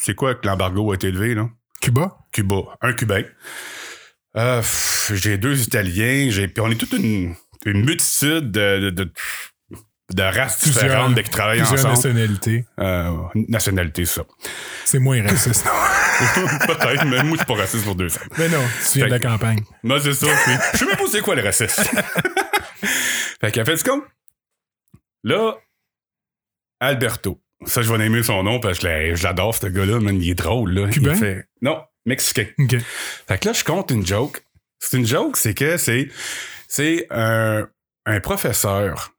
c'est quoi que l'embargo a été élevé, là? Cuba? Cuba. Un Cubain. Euh, pff, j'ai deux Italiens. J'ai, puis on est toute une, une multitude de, de, de, de races Plusieurs- différentes qui travaillent Plusieurs ensemble. nationalités. Nationalité, ça. C'est moins raciste. [laughs] Peut-être, mais moi, je suis pas raciste pour deux ans. Mais non, tu viens de la Fait que- campagne. Moi, c'est ça. Je sais même pas c'est quoi le racisme. [laughs] fait qu'elle fait compte. Là, Alberto. Ça, je vais aimer son nom parce que je l'adore, ce gars-là, man. Il est drôle, là. Cubain? Il fait... Non, mexicain. Fait que là, je compte une joke. C'est une joke, c'est que c'est, c'est un, un professeur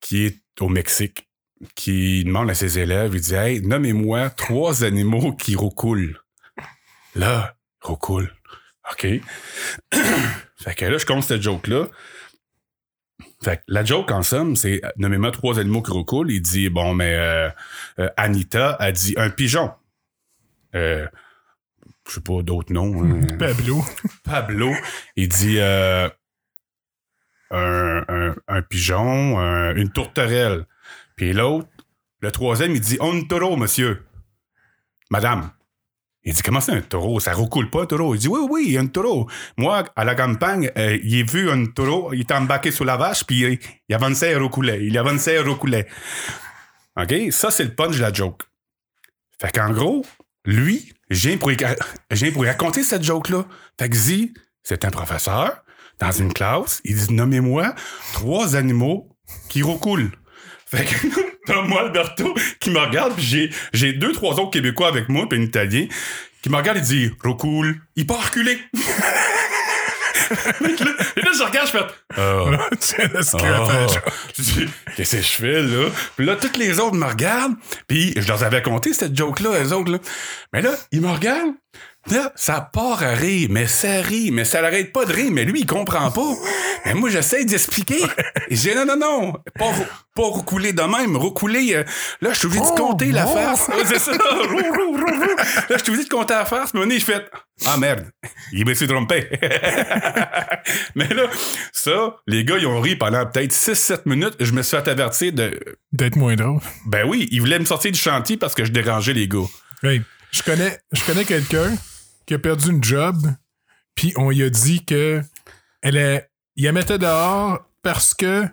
qui est au Mexique, qui demande à ses élèves, il dit, hey, nommez-moi trois animaux qui roucoulent. Là, roucoule. OK. [clears throat] fait que là, je compte cette joke-là. Fait que la joke, en somme, c'est euh, nommez-moi trois animaux qui roucoulent. Il dit, bon, mais euh, euh, Anita a dit un pigeon. Euh, je sais pas d'autres noms. hein. [laughs] Pablo. Pablo, il dit un, un- un pigeon, un- une tourterelle. Puis l'autre, le troisième, il dit un taureau, monsieur. Madame. Il dit comment c'est un taureau? Ça roucoule pas un taureau? Il dit oui, oui, il y a un taureau. Moi, à la campagne, euh, il a vu un taureau, il était embarqué sur la vache, puis il, il avançait et reculait. Il avançait et reculait. OK? Ça, c'est le punch de la joke. Fait qu'en gros, lui, viens pour, pour raconter cette joke-là. Fait que Zi, c'est un professeur dans une classe. Il dit Nommez-moi trois animaux qui roucoulent. Fait que t'as moi, Alberto, qui me regarde, puis j'ai, j'ai deux, trois autres Québécois avec moi, puis un Italien, qui me regarde et dit Roucoule. Il part reculer. [laughs] Et là, je regarde, je fais Ah. C'est. Je dis, qu'est-ce que je fais, là? Puis là, toutes les autres me regardent. Puis je leur avais conté cette joke-là, les autres, là. Mais là, ils me regardent. Là, ça part à rire, mais ça rit, mais ça l'arrête pas de rire, mais lui, il comprend pas. Mais moi, j'essaie d'expliquer. J'ai non, non, non, pas, pas roucouler de même, roucouler. euh, là, je suis obligé de Oh, compter la c'est ça. Rou. Là, je suis obligé de compter la face. Mais je fais Ah merde, il me s'est trompé. [laughs] mais là, ça, les gars, ils ont ri pendant peut-être 6-7 minutes. Je me suis fait avertir de. D'être moins drôle. Ben oui, ils voulaient me sortir du chantier parce que je dérangeais les gars. Hey, je connais, je connais quelqu'un qui a perdu une job, puis on lui a dit que elle est, il la mettait dehors parce que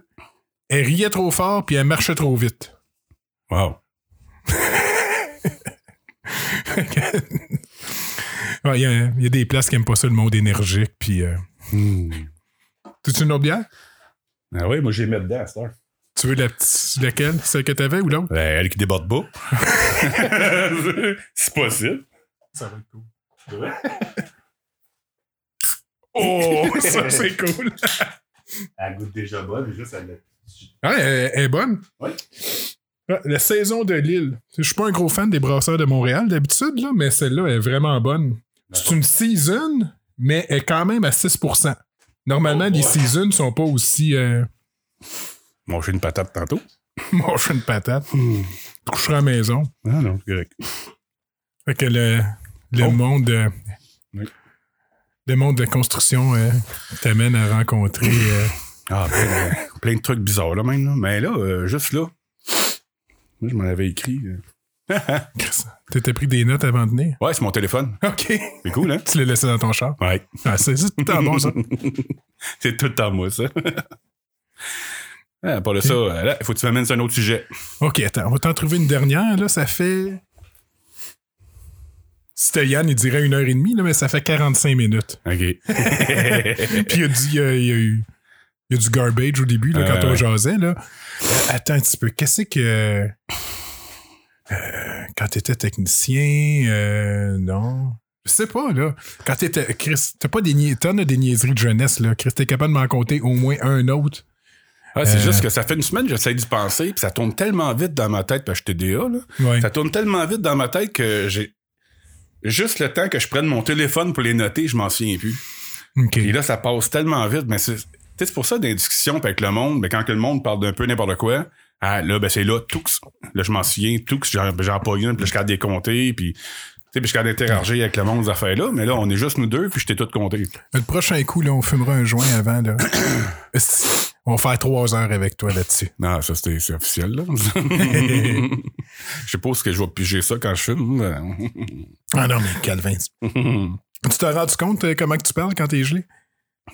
elle riait trop fort puis elle marchait trop vite. Wow. [laughs] Ouais, Il y, a- il y a des places qui aiment pas ça, le monde énergique. Puis, euh... tu une autre bière? Ah oui, moi, j'ai mis dedans heure. Tu veux la petite, laquelle? Celle que t'avais ou l'autre? Ben, elle qui déborde pas. [laughs] C'est possible. Ça va être cool. [laughs] Oh, [laughs] ça c'est cool. Elle goûte déjà bonne, mais juste elle Ouais, elle, elle est bonne. Oui. Ah, La saison de Lille. Je suis pas un gros fan des brasseurs de Montréal d'habitude, là, mais celle-là est vraiment bonne. C'est une season, mais elle est quand même à 6%. Normalement, Oh, les boy. seasons sont pas aussi euh, Manger une patate tantôt. [laughs] manger une patate. Je coucherai à la maison. Ah non, c'est correct. Fait que le, le Oh. monde euh, Oui. le monde de construction euh, t'amène à rencontrer euh, Ah, plein de, plein de trucs bizarres, là, même. Là. Mais là, juste là, moi, je m'en avais écrit. [laughs] T'étais pris des notes avant de venir? Ouais, c'est mon téléphone. OK. C'est cool, hein? Tu l'as laissé dans ton char? Ouais. Ah, c'est tout le temps bon, ça. [laughs] c'est tout le temps moi, ça. [laughs] ah, pas de ça, euh, là, il faut que tu m'amènes sur un autre sujet. OK, attends, on va t'en trouver une dernière. Là, ça fait. C'était Yann, il dirait une heure et demie, là, mais ça fait 45 minutes. OK. [laughs] Puis il a dit, il y a, il y a eu. Il y a du garbage au début, là, Euh, quand on ouais. jasait. Là. Euh, attends un petit peu. Qu'est-ce que. euh, quand t'étais technicien, euh, non. Je sais pas, là. Quand t'étais. Chris, t'as pas des, as des niaiseries de jeunesse, là. Chris, t'es capable de m'en compter au moins un autre. Ah, c'est Euh. juste que ça fait une semaine que j'essaie d'y penser, puis ça tourne tellement vite dans ma tête, parce que je suis TDA, là. Ouais. Ça tourne tellement vite dans ma tête que j'ai. Juste le temps que je prenne mon téléphone pour les noter, je m'en souviens plus. OK. Et là, ça passe tellement vite. Mais c'est tu sais, c'est pour ça, les discussions avec le monde, mais quand que le monde parle d'un peu n'importe quoi, Ah, là, ben, c'est là, tout. Là, je m'en souviens, tout. J'en, j'en pas une, puis je suis capable de les puis, tu sais, puis je suis d'interagir avec le monde, ces affaires-là. Mais là, on est juste nous deux, puis je t'ai tout compté. Le prochain coup, là, on fumera un joint avant, là. [clears throat] On va faire trois heures avec toi là-dessus. [laughs] Non, ça, c'est officiel, là. [laughs] Je sais pas est-ce que je vais piger ça quand je fume. Ah non, mais Calvin. [laughs] Tu t'es rendu compte euh, comment que tu parles quand t'es gelé?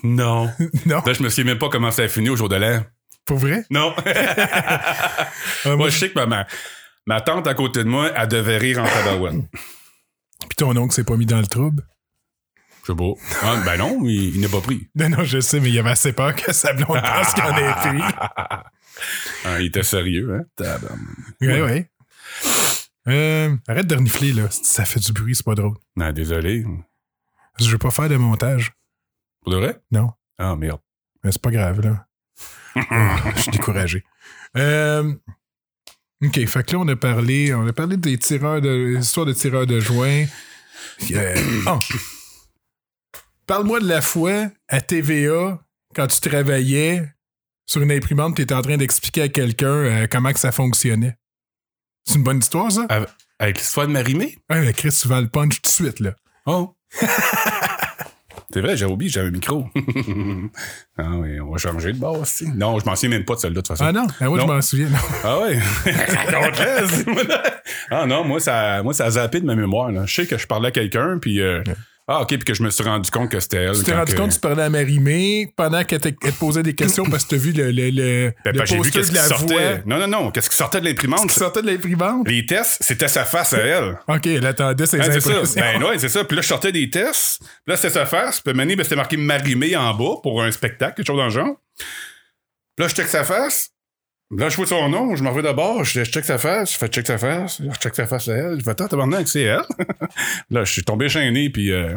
non. non? Là, je me souviens même pas comment ça a fini au jour de l'an. Pour vrai? Non. Ah, moi, moi, je sais que ma- ma, ma tante à côté de moi, elle devait rire en tabarouette. Puis ton oncle s'est pas mis dans le trouble? Je sais pas. Ah, ben non, il, il n'est pas pris. Non, non, je sais, mais il avait assez peur que sa blonde pense qu'il en ait [laughs] pris. Ah, il était sérieux, hein? Tabarnak. Ouais, ouais. Euh, arrête de renifler, là. Ça fait du bruit, c'est pas drôle. Non, désolé. Je veux pas faire de montage. Pour de vrai? Non. Ah, merde. Mais c'est pas grave, là. [laughs] Je suis découragé. Euh, OK, fait que là, on a parlé, on a parlé des tireurs de. l'histoire de tireurs de joints. Euh, oh. Parle-moi de la fois à TVA, quand tu travaillais sur une imprimante, tu étais en train d'expliquer à quelqu'un euh, comment que ça fonctionnait. C'est une bonne histoire, ça? Avec- Avec l'histoire de Marimé? Ouais, mais Chris, souvent le punch tout de suite, là. Oh. [laughs] C'est vrai, j'ai oublié, j'avais un micro. [laughs] ah oui, on va changer de base aussi. Non, je m'en souviens même pas de celle-là, de toute façon. Ah non? Ah, moi, je m'en souviens. non. Ah ouais. [laughs] ah non, moi ça, moi ça a zappé de ma mémoire. Là. Je sais que je parlais à quelqu'un, puis euh, ah ok, puis que je me suis rendu compte que c'était elle. Tu t'es rendu que- compte que tu parlais à Marie-Mé pendant qu'elle te, posait des questions parce que t'as vu le, le, le, Ben, le ben, j'ai vu qu'est-ce qui sortait. voix Non non non, qu'est-ce qui sortait de l'imprimante? qui sortait de l'imprimante? Les tests, c'était sa face à elle. OK, elle attendait ses c'est ça. impressions. Ben ouais, c'est ça. Puis là, je sortais des tests. Puis là, c'était sa face. Puis Mané, ben, c'était marqué Marimé en bas pour un spectacle, quelque chose dans le genre. Puis là, je check sa face. Là, je vois son nom, je m'en vais d'abord, je, je check sa face, je fais check sa face, je check sa face à elle, je fais attends, tabarnak, c'est elle. [laughs] là, je suis tombé gêné, puis euh,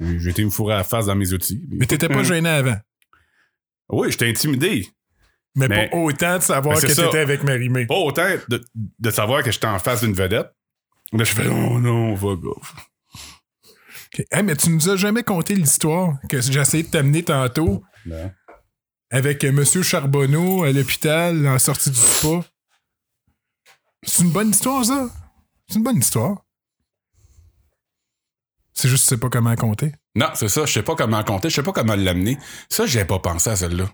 j'ai été me fourrer à la face dans mes outils. Mais t'étais pas gêné avant? Oui, j'étais intimidé. Mais, Mais- pas autant de savoir Ben, que t'étais avec Marie-Mé. Pas autant de, de savoir que j'étais en face d'une vedette. Là, je fais oh non, va. OK. Hey, mais tu nous as jamais conté l'histoire que j'ai essayé de t'amener tantôt Non. Avec euh, Monsieur Charbonneau à l'hôpital en sortie du spa. C'est une bonne histoire, ça? C'est une bonne histoire. C'est juste que tu sais pas comment compter. Non, c'est ça. Je sais pas comment compter. Je sais pas comment l'amener. Ça, j'ai pas pensé à celle-là.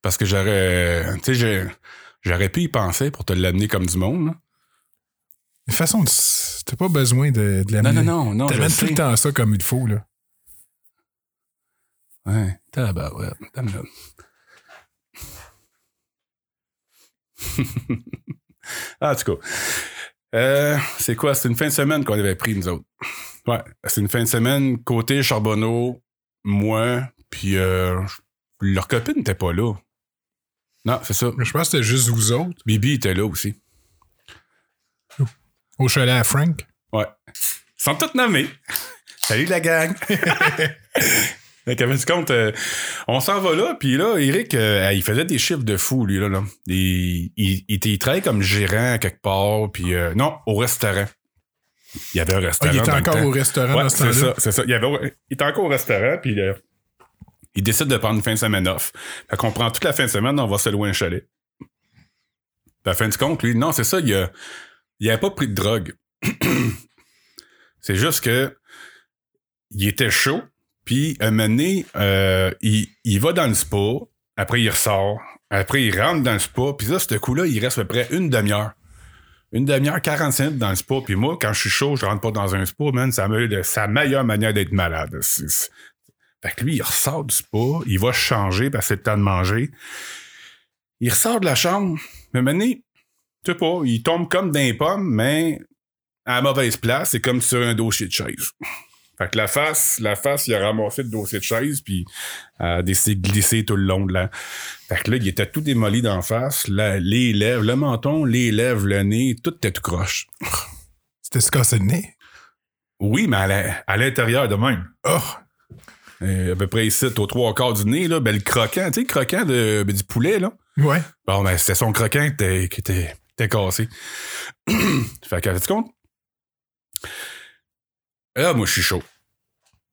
Parce que j'aurais. Tu sais, j'aurais pu y penser pour te l'amener comme du monde. là. De toute façon, tu- t'as pas besoin de, de Non, l'amener. non, non, non. je T'amènes tout le temps ça comme il faut, là. Ouais. Tabarouette. Dame là. ah, en tout cas. Euh, c'est quoi? C'est une fin de semaine qu'on avait pris, nous autres. Ouais. C'est une fin de semaine, côté Charbonneau, moi, puis euh, leur copine n'était pas là. Non, c'est ça. Je pense que c'était juste vous autres. Bibi était là aussi. Au chalet à Frank. Ouais. Ils sont tous nommés. [laughs] Salut la gang. [laughs] Fait que, tu compte, euh, on s'en va là, puis là, Eric, euh, il faisait des chiffres de fou, lui, là. là. Il, il, il, il travaillait comme gérant à quelque part, puis euh, non, au restaurant. Il y avait un Ah, restaurant. il était encore au restaurant Ouais, dans ce c'est temps-là. ça, c'est ça. Il, y avait, il était encore au restaurant, puis euh, il décide de prendre une fin de semaine off. Fait qu'on prend toute la fin de semaine, on va se louer un chalet. Puis à la fin du compte, lui, non, c'est ça, il a, il avait pas pris de drogue. [clears throat] c'est juste que il était chaud, puis un moment donné, euh, il, il va dans le spa, après il ressort, après il rentre dans le spa, puis là, ce coup-là, il reste à peu près une demi-heure. Une demi-heure, 45 minutes dans le spa. Puis moi, quand je suis chaud, je rentre pas dans un spa, man. Ça me, la meilleure manière d'être malade. Fait que lui, il ressort du spa, il va changer parce que c'est le temps de manger. Il ressort de la chambre, mais maintenant, je sais pas, il tombe comme d'un pomme, mais à mauvaise place, c'est comme sur un dossier de chaise. Fait que la face, la face, il a ramassé le dossier de chaise, puis a décidé de glisser tout le long de la. Fait que là, il était tout démoli d'en face, la- les lèvres, le menton, les lèvres, le nez, tout était tout croche. [laughs] C'était se casser le nez? Oui, mais à l'intérieur de même. Oh! Euh, à peu près ici, au trois quarts du nez, là, ben, le croquant, tu sais, le croquant de, ben, du poulet, là. Ouais. Bon, ben, c'était son croquant qui était, qui était, qui était cassé. [clears throat] fait que, tu compte? Là, moi, je suis chaud.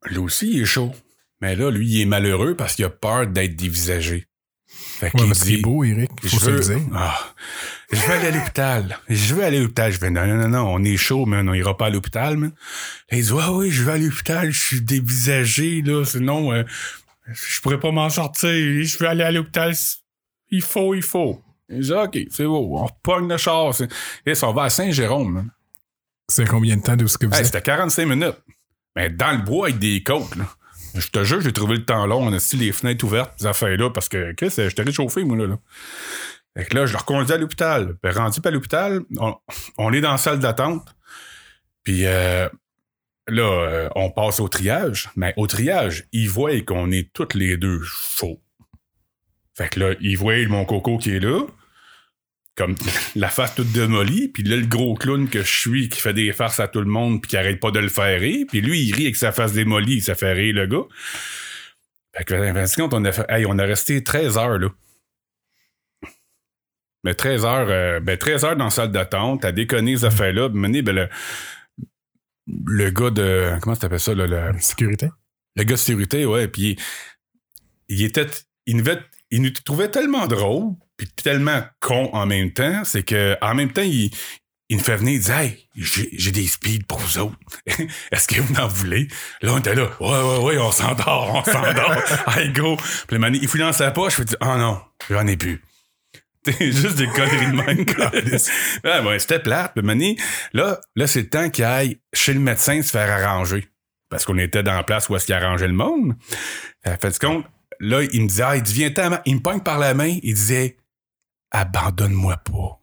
Lui aussi, il est chaud. Mais là, lui, il est malheureux parce qu'il a peur d'être dévisagé. Fait Ouais, qu'il parce qu'il est dit, beau, Eric. je Faut le veux, dire. Ah, je veux aller à l'hôpital. Je veux aller à l'hôpital. Je vais, non, non, non, non, on est chaud, man. On ira pas à l'hôpital. Là, il dit, ah oui, je vais à l'hôpital. Je suis dévisagé, là. Sinon, euh, je pourrais pas m'en sortir. Je veux aller à l'hôpital. Il faut, il faut. Il dit, OK, c'est beau. On pogne le char. C'est- Et ça, on va à Saint-Jérôme. C'est combien de temps de ce que vous Hey, êtes? c'était 45 minutes. Mais dans le bois avec des côtes, là. Je te jure, j'ai trouvé le temps long. On a aussi les fenêtres ouvertes, ces affaires-là, parce que, Chris, j'étais réchauffé, moi, là. là. Fait que là, je le reconduis à l'hôpital. Puis rendu à l'hôpital, on, on est dans la salle d'attente. Puis euh, là, euh, on passe au triage. Mais au triage, ils voient qu'on est tous les deux chauds. Fait que là, ils voient mon coco qui est là, comme la face toute démolie, puis là, le gros clown que je suis qui fait des farces à tout le monde puis qui arrête pas de le faire rire, puis lui, il rit avec sa face démolie, ça fait rire le gars. Fait que, ben, ben, compte, on a fait, hey, on a resté 13 heures, là. Mais 13 heures, euh, ben 13 heures dans la salle d'attente, à déconner ces affaires-là, puis mener, ben, le, le gars de, comment tu appelles ça, là, le, Sécurité? le gars de sécurité, ouais, puis il était, il nous, il nous trouvait tellement drôle, puis tellement con en même temps, c'est que en même temps, il, il nous fait venir, il dit, hey, j'ai j'ai des speeds pour vous autres. [laughs] Est-ce que vous en voulez? Là, on était là, ouais, ouais, ouais, on s'endort, on s'endort. [laughs] hey, go. Puis le il fouille dans sa poche, je dis, oh non, j'en ai plus. [laughs] T'es juste des conneries de même. ouais, ouais, c'était plate. Le mané, là, là c'est le temps qu'il aille chez le médecin se faire arranger parce qu'on était dans la place où est-ce qu'il arrangeait le monde. Fait, compte, là, il me disait, ah, il dit, viens il me pogne par la main, il disait, abandonne-moi pas.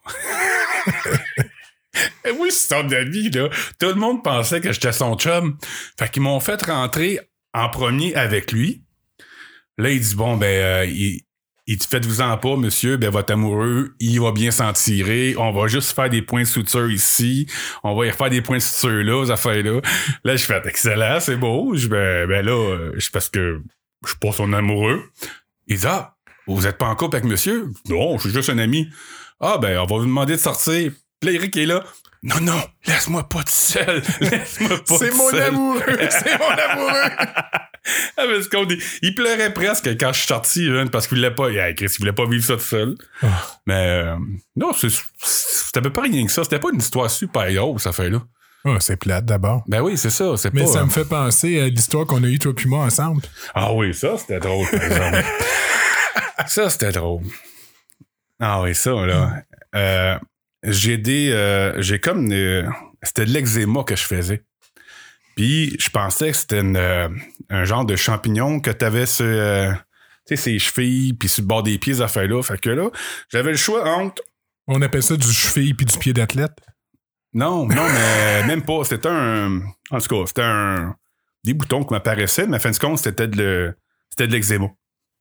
[laughs] Et oui, c'est son ami, là. Tout le monde pensait que j'étais son chum. Fait qu'ils m'ont fait rentrer en premier avec lui. Là, il dit, bon, ben, euh, il, il dit, faites-vous-en pas, monsieur, ben, votre amoureux, il va bien s'en tirer. On va juste faire des points de suture ici. On va y refaire des points de suture là, aux affaires-là. Là, je fais, excellent, c'est beau. Je, ben, ben là, euh, je parce que je suis pas son amoureux. Il dit, ah, vous êtes pas en couple avec monsieur? Non, je suis juste un ami. Ah, ben, on va vous demander de sortir. Puis là, Eric est là. Non, non, laisse-moi pas tout seul. [laughs] Laisse-moi pas C'est mon seul. amoureux! [laughs] C'est mon amoureux! Ah, parce qu'on dit- il pleurait presque quand je suis sorti, parce qu'il voulait pas, yeah, Chris, il voulait pas vivre ça tout seul. Ah. Mais, euh, non, c'était à peu près rien que ça. C'était pas une histoire super grosse, ça fait là. Oh, c'est plate d'abord. Ben oui, c'est ça, Mais pas. ça euh, me fait penser à l'histoire qu'on a eue, toi puis moi, ensemble. Ah oui, ça, c'était drôle, par exemple. [laughs] ça, c'était drôle. Ah oui, ça, là. Euh, j'ai des. euh, j'ai comme. euh, c'était de l'eczéma que je faisais. Puis, je pensais que c'était euh, un genre de champignon que t'avais sur. euh, tu sais, ses chevilles, puis sur le bord des pieds, ces affaires-là. Fait que là, j'avais le choix entre. On appelle ça du cheville puis du pied d'athlète? Non, non, mais [laughs] même pas. C'était un. En tout cas, c'était un. Des boutons qui m'apparaissaient, mais à fin de compte, c'était de le.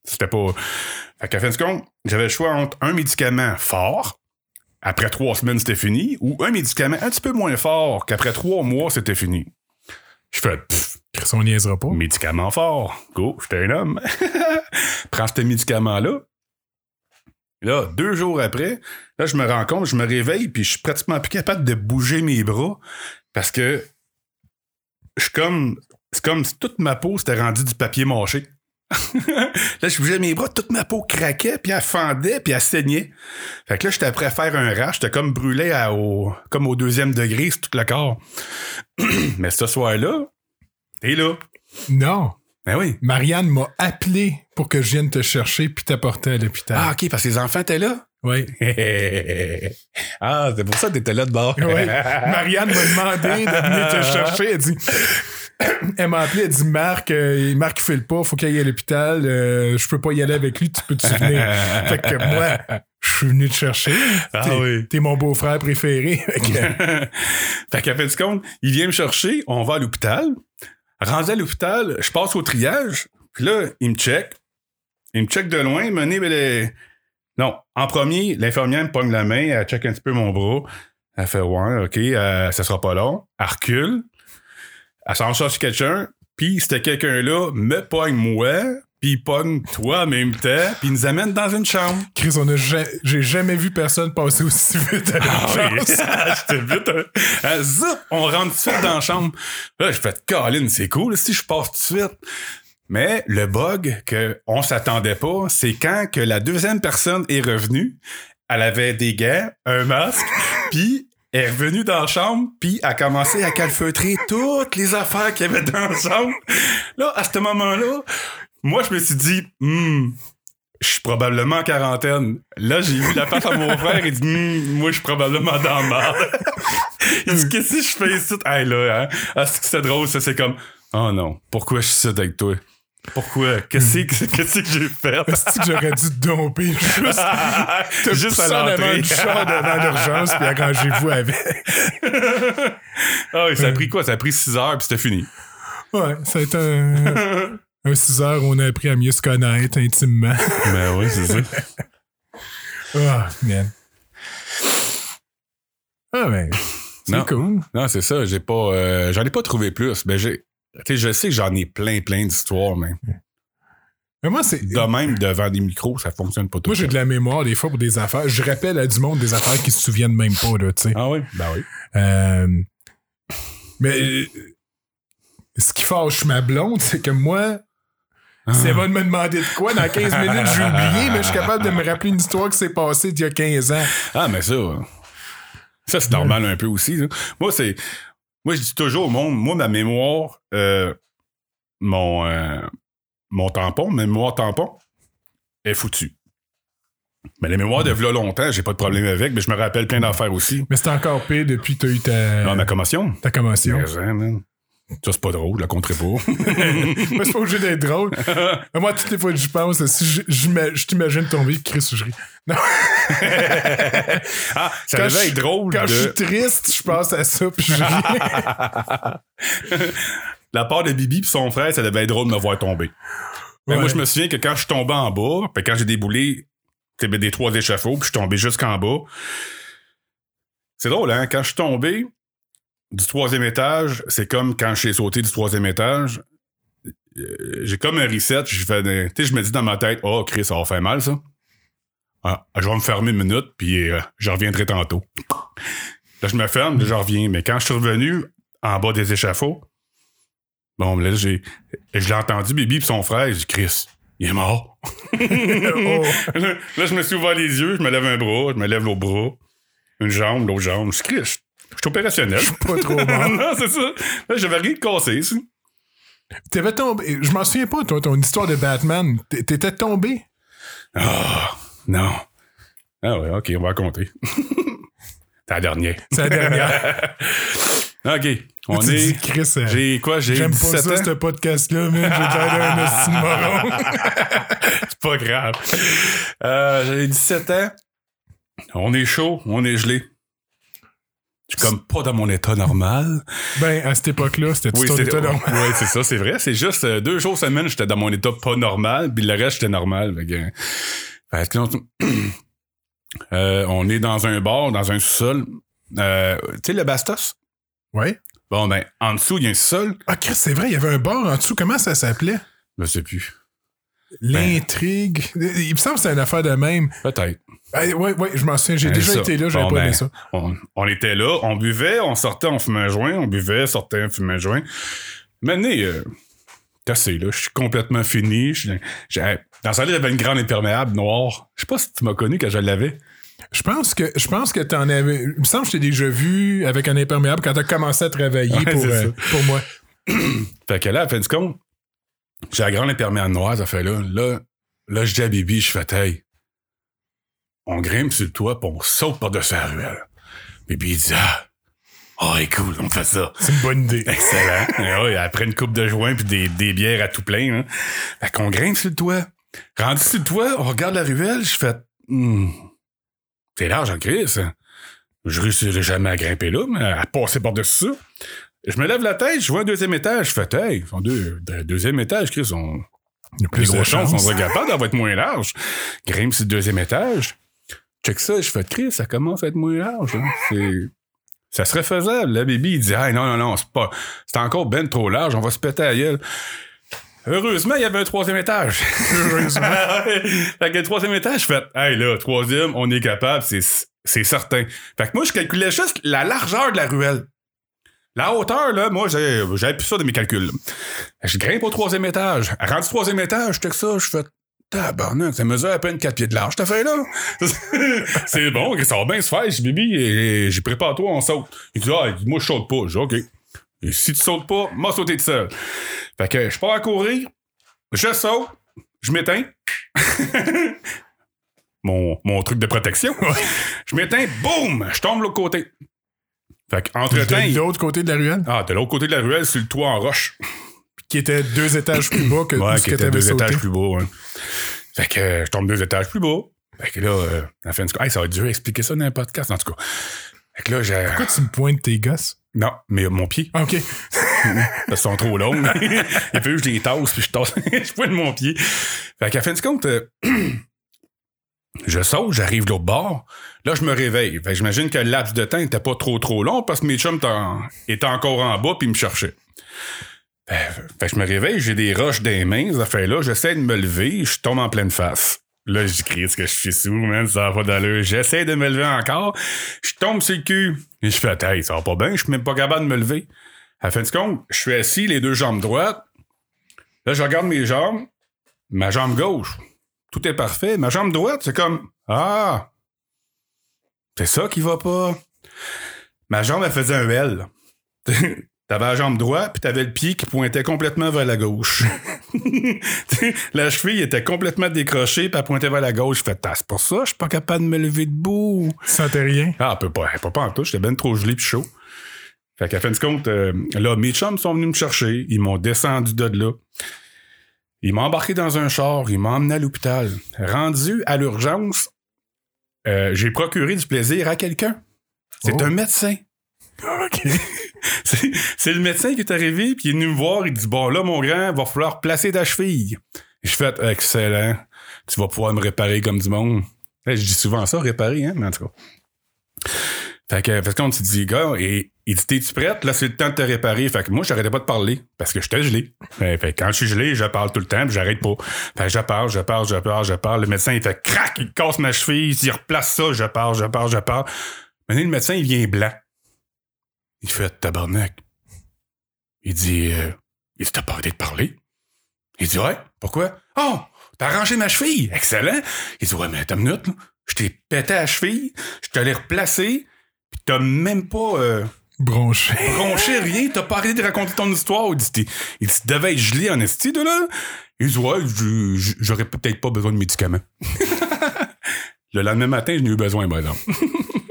C'était pas. Fait qu'à fin de compte, j'avais le choix entre un médicament fort, après trois semaines, c'était fini, ou un médicament un petit peu moins fort, qu'après trois mois, c'était fini. Je fais, pff, Chris, on niaisera pas. médicament fort. Go, j'étais un homme. [laughs] Prends ce médicament-là. Là, deux jours après, là, je me rends compte, je me réveille, puis je suis pratiquement plus capable de bouger mes bras parce que je suis comme. C'est comme si toute ma peau s'était rendue du papier mâché. [laughs] là, je bougeais mes bras, toute ma peau craquait, puis elle fendait, puis elle saignait. Fait que là, j'étais prêt à faire un rash, j'étais comme brûlé à- au, comme au deuxième degré sur tout le corps. [clears throat] Mais ce soir-là, t'es là. Non. Ben oui. Marianne m'a appelé pour que je vienne te chercher puis t'apporter à l'hôpital. Ah, OK, parce que les enfants étaient là? Oui. [laughs] ah, c'est pour ça que t'étais là de bord. Oui. [laughs] Marianne m'a demandé de venir te chercher. Elle dit. [coughs] Elle m'a appelé, elle dit Marc, euh, Marc il fait le pas, faut qu'il aille à l'hôpital, euh, je peux pas y aller avec lui, tu peux-tu venir? [laughs] fait que moi, je suis venu te chercher. Ah T'es- oui. T'es mon beau-frère préféré. [laughs] Fait qu'à [laughs] fait du compte, il vient me chercher, on va à l'hôpital. Rendu à l'hôpital, je passe au triage. Puis là, il me check. Il me check de loin, il me dit, ben, les- Non, en premier, l'infirmière me pogne la main, elle check un petit peu mon bras. Elle fait, ouais, OK, euh, ça sera pas long. Elle recule. Elle s'en cherche quelqu'un. Puis c'était quelqu'un-là me pogne moi, puis pogne toi en même temps, puis il nous amène dans une chambre. Chris, on a ja- j'ai jamais vu personne passer aussi vite à Ah oui, j'étais vite. hein. Ah, zip, on rentre tout de suite dans la chambre. Là, je fais Colin, c'est cool. Si je passe tout de suite. Mais le bug que on s'attendait pas, c'est quand que la deuxième personne est revenue, elle avait des gants, un masque, [laughs] puis est revenue dans la chambre, puis a commencé à calfeutrer toutes les affaires qu'il y avait dans la chambre. Là, à ce moment-là, moi, je me suis dit, hmm, je suis probablement en quarantaine. Là, j'ai vu la face à mon [laughs] frère et dit, Hmm, moi, je suis probablement dans le mal. il dit, qu'est-ce que je fais ici? Hey, là, hein? Ah, c'est drôle, ça, c'est comme, oh non, pourquoi je suis ici avec toi? Pourquoi? Qu'est-ce que, qu'est-ce que j'ai fait? Est-ce que j'aurais dû te domper juste, [laughs] te Juste à l'entrée. du char devant l'urgence puis arrangez-vous avec. Ah oui, ça a pris quoi? Ça a pris 6 heures puis c'était fini. Ouais, ça a été un, un 6 heures où on a appris à mieux se connaître intimement. Ben oui, c'est ça. Ah, man. Ah, ben, c'est Non. cool. Non, c'est ça. J'ai pas, euh, j'en ai pas trouvé plus. Ben, j'ai, je sais que j'en ai plein, plein d'histoires, mais Mais moi, c'est. de même devant des micros, ça fonctionne pas tout. Moi, j'ai de la mémoire des fois pour des affaires. Je rappelle à du monde des affaires qui se souviennent même pas, là, tu sais. Ah oui? Ben oui. Euh, mais euh, ce qui fâche ma blonde, c'est que moi, si elle va me demander de quoi, dans 15 minutes, j'ai oublié, mais je suis capable de me rappeler une histoire qui s'est passée il y a 15 ans. Ah, mais ça, ça c'est normal un peu aussi. là. Moi, c'est, moi, je dis toujours au monde, moi, ma mémoire, euh, mon, euh, mon tampon, ma mémoire tampon, est foutue. Mais la mémoire de v'là longtemps, j'ai pas de problème avec, mais je me rappelle plein d'affaires aussi. Mais c'est encore pire depuis que tu as eu ta, Ah, ma commotion. ta commotion. Mais, hein. Ça, c'est pas drôle, la compterai pas. [laughs] Mais c'est pas obligé d'être drôle. Moi, toutes les fois que j'y pense, si je, je, m'a- je t'imagine tomber, Chris, je ris. Non. [laughs] ah, ça Quand devait je- être drôle. Quand de- je suis triste, je pense à ça, puis je. [laughs] La part de Bibi pis son frère, ça devait être drôle de me voir tomber. Mais Ouais. moi, je me souviens que quand je suis tombé en bas, puis quand j'ai déboulé ben, des trois échafauds, puis je suis tombé jusqu'en bas. C'est drôle, hein? Quand je suis tombé du troisième étage, c'est comme quand j'ai sauté du troisième étage. Euh, J'ai comme un reset. j'ai fait des- Tu sais, je me dis dans ma tête, oh, Chris, ça va faire mal, ça. Ah, je vais me fermer une minute, puis euh, je reviendrai tantôt. Là, je me ferme, je reviens. Mais quand je suis revenu en bas des échafauds, bon, là, j'ai, je l'ai entendu, Bibi pis son frère, j'ai dit, Chris, il est mort. Oh. [laughs] là, là, je me suis ouvert les yeux, je me lève un bras, je me lève l'autre bras, une jambe, l'autre jambe. Je dis, Chris, je suis opérationnel. Pas trop bon. [laughs] non, c'est ça. Là, j'avais rien de cassé, ça. T'avais tombé. Je m'en souviens pas, toi, ton histoire de Batman. T'étais tombé? Ah, non. Ah ouais, ok, on va raconter. C'est la [laughs] dernière. C'est la dernière. [laughs] Ok, on tu est... Chris, euh, J'ai quoi? J'ai j'aime pas 17 ça, ce podcast-là, mais j'ai hostie de moron. [laughs] C'est pas grave. Euh, J'avais 17 ans. On est chaud, on est gelé. Je suis comme pas dans mon état normal. Ben, à cette époque-là, c'était tout ton état normal. ouais, c'est ça, c'est vrai. C'est juste euh, deux jours semaine, j'étais dans mon état pas normal, puis le reste, j'étais normal. Fait que, que [clears throat] euh, on est dans un bar, dans un sous-sol. Euh, tu sais, le Bastos? Ouais. Bon, ben, en dessous, il y a un sous-sol. Ah, Chris, c'est vrai, il y avait un bar en dessous. Comment ça s'appelait? Je sais plus. L'intrigue. Il me semble que c'était une affaire de même. Peut-être. Ah, ouais, ouais, je m'en souviens. J'ai Ben, déjà ça. été là, j'avais Bon, pas aimé ben, ça. On, on était là, on buvait, on sortait, on fumait un joint, on buvait, sortait, on fumait un joint. Maintenant, euh, cassé, là. Je suis complètement fini. Je suis- j'ai- Dans ce temps-là, j'avais une grande imperméable noire. Je sais pas si tu m'as connu quand je l'avais. Je pense que je pense que t'en avais. Il me semble que je t'ai déjà vu avec un imperméable quand t'as commencé à travailler Ouais, pour, euh, pour moi. [clears throat] Fait que là, à fin du compte, j'ai la grande imperméable noire, ça fait là. Là, là je dis à Bibi, je fais, hey, on grimpe sur le toit, puis on saute par-dessus la ruelle. Bibi, il dit, ah, oh, écoute, on fait ça. C'est une bonne idée. Excellent. [laughs] Et ouais, après une coupe de joints puis des, des bières à tout plein. Hein. Fait qu'on grimpe sur le toit. Rendu sur le toit, on regarde la ruelle, je fais Hmm, C'est large en crise. Je réussirai jamais à grimper là, mais à passer par-dessus ça. Je me lève la tête, je vois un deuxième étage, je fais Hey, ils sont deux, deux- deuxième étage, Chris, on. Il Plus plus de de chance, on serait capable d'avoir être moins large. Grimpe sur le deuxième étage. Check ça, je fais Chris, ça commence à être moins large. hein. C'est. Ça serait faisable. Là, Baby, il dit, ah, non, non, non, c'est pas, c'est encore ben trop large, on va se péter à gueule. Heureusement, il y avait un troisième étage. Heureusement. [laughs] fait que le troisième étage, je fais, hey, là, troisième, on est capable, c'est, c'est certain. Fait que moi, je calculais juste la largeur de la ruelle. La hauteur, là, moi, j'avais plus ça de mes calculs. là. Je grimpe au troisième étage. Rendu au troisième étage, j'étais que ça, je fais. Tabarnak, ça mesure à peine 4 pieds de large, t'as fait là? c'est bon, ça va bien se faire, je Bibi, et j'ai préparé toi, on saute. Il dit, ah, moi, je saute pas. Je dis, OK. Et si tu sautes pas, moi, sauter tout seul. Fait que je pars à courir, je saute, je m'éteins. [laughs] mon, mon truc de protection. je m'éteins, boum, je tombe de l'autre côté. Fait qu'entre-temps, De l'autre côté de la ruelle, ah, de l'autre côté de la ruelle, sur le toit en roche. qui était deux étages plus bas que Ouais, qui que était deux sauté. étages plus bas. Fait que euh, je tombe deux étages plus bas. Fait que là, euh, en fin de compte, hey, ça va être dur à expliquer ça dans un podcast, en tout cas. Fait que là, j'ai. Pourquoi tu me pointes tes gosses? Non, mais mon pied, Ah, OK. [laughs] elles sont trop longues. [laughs] Il fait que je les tasse, puis je tasse. [laughs] je pointe mon pied. Fait qu'à fin de compte, euh, [clears throat] je saute, j'arrive de l'autre bord. Là, je me réveille. Fait que j'imagine que le laps de temps était pas trop trop long parce que mes chums étaient en- étaient encore en bas puis ils me cherchaient. Fait, fait que je me réveille, j'ai des roches dans les mains, ces affaires-là. J'essaie de me lever, je tombe en pleine face. Là, je crie, ce que je suis sous, man, ça va pas d'allure. J'essaie de me lever encore. Je tombe sur le cul. Et je fais, hey, ça va pas bien, je suis même pas capable de me lever. À la fin de compte, je suis assis, les deux jambes droites. Là, je regarde mes jambes. Ma jambe gauche, tout est parfait. Ma jambe droite, c'est comme, ah, c'est ça qui va pas. Ma jambe, elle faisait un L. [laughs] T'avais la jambe droite, puis t'avais le pied qui pointait complètement vers la gauche. [laughs] [laughs] la cheville était complètement décrochée, puis elle pointait vers la gauche. Je fais, Ah, c'est pour ça, je suis pas capable de me lever debout. Tu sentais rien? Ah, elle peut pas, elle peut pas en tout, j'étais bien trop gelé puis chaud. Fait qu'à fin de compte, euh, là, mes chums sont venus me chercher, ils m'ont descendu de là. Ils m'ont embarqué dans un char, ils m'ont emmené à l'hôpital. Rendu à l'urgence, euh, j'ai procuré du plaisir à quelqu'un. C'est Oh. un médecin. OK. [laughs] C'est le médecin qui est arrivé, puis il est venu me voir, il dit Bon, là, mon grand, va falloir placer ta cheville. Je fais Excellent, tu vas pouvoir me réparer comme du monde. Là, je dis souvent ça, réparer, hein, mais en tout cas. Fait que, parce qu'on s'est dit, gars, et il dit, t'es-tu prête? Là, c'est le temps de te réparer. Fait que moi, j'arrêtais pas de parler parce que j'étais gelé. Fait, fait que quand je suis gelé, je parle tout le temps, puis j'arrête pas. Fait que je parle, je parle, je parle, je parle. Le médecin, il fait crac, il casse ma cheville, il replace ça, je parle, je parle, je parle. Maintenant, le médecin, il vient blanc. Il fait tabarnak. Il dit, euh, il t'as pas arrêté de parler? Il dit, ouais, pourquoi? Oh, t'as arrangé ma cheville. Excellent. Il dit, ouais, mais attends une minute, là. Je t'ai pété la cheville, je te l'ai replacée, pis t'as même pas euh, Bronché. bronché rien, t'as pas arrêté de raconter ton histoire. Il dit, il dit, devais être gelé en esti, de là? Il dit, ouais, j'aurais peut-être pas besoin de médicaments. [laughs] Le lendemain matin, je n'ai eu besoin, par exemple. [laughs]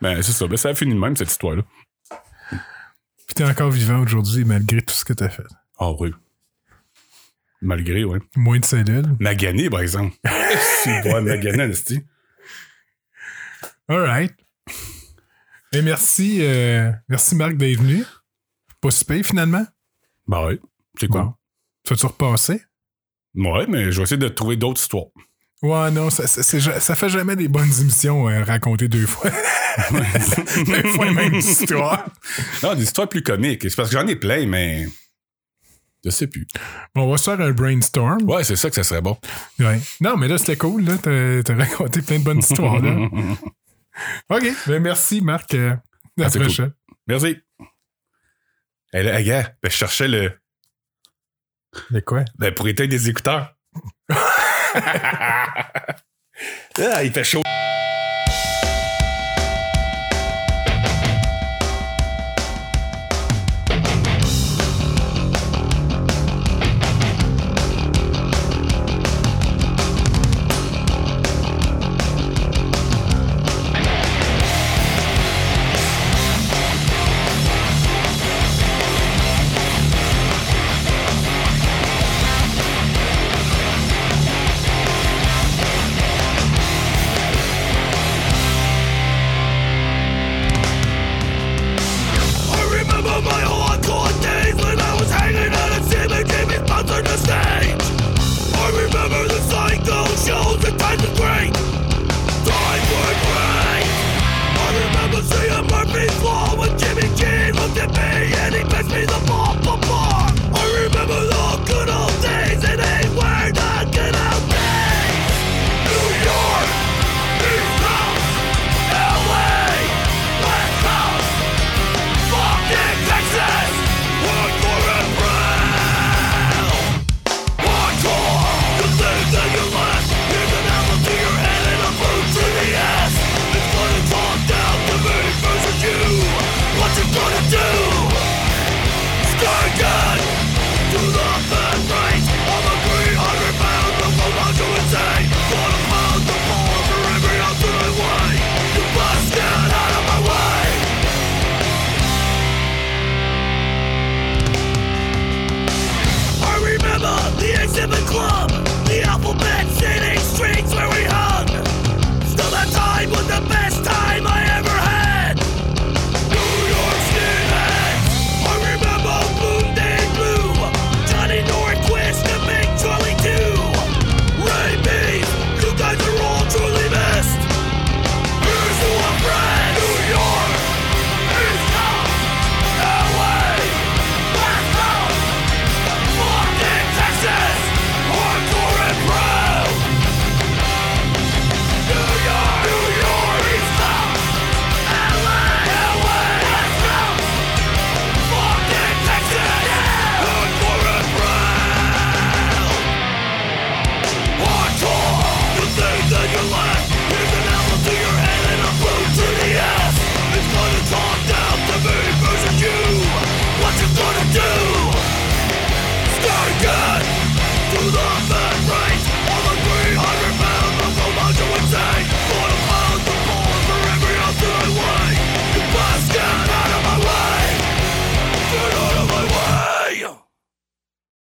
ben, c'est ça, ben, ça a fini de même, cette histoire-là. Puis t'es encore vivant aujourd'hui malgré tout ce que t'as fait. Ah oui. Malgré, ouais. Moins de cellules. Magané, par exemple. C'est ouais, Magané, esti. All right. Et merci, euh, merci Marc d'être venu. Pas si pire, finalement. Ben ouais, c'est cool. Bon. Tu vas-tu repasser? Ouais, mais je vais essayer de trouver d'autres histoires. Ouais, non, ça, ça, fait jamais des bonnes émissions euh, racontées deux fois. [laughs] [laughs] deux fois la même histoire. Non, des histoires plus comiques. C'est parce que j'en ai plein, mais. Je sais plus. Bon, on va se faire un brainstorm. Ouais, c'est ça que ça serait bon. Ouais. Non, mais là, c'était cool. Là. T'as, raconté plein de bonnes histoires. Là. [laughs] OK. Ben, merci, Marc. À la Ah, cool. prochaine. Merci. Hey, là, gars, ben, je cherchais le. Mais quoi? Ben, pour éteindre des écouteurs. Ah, il fait chaud.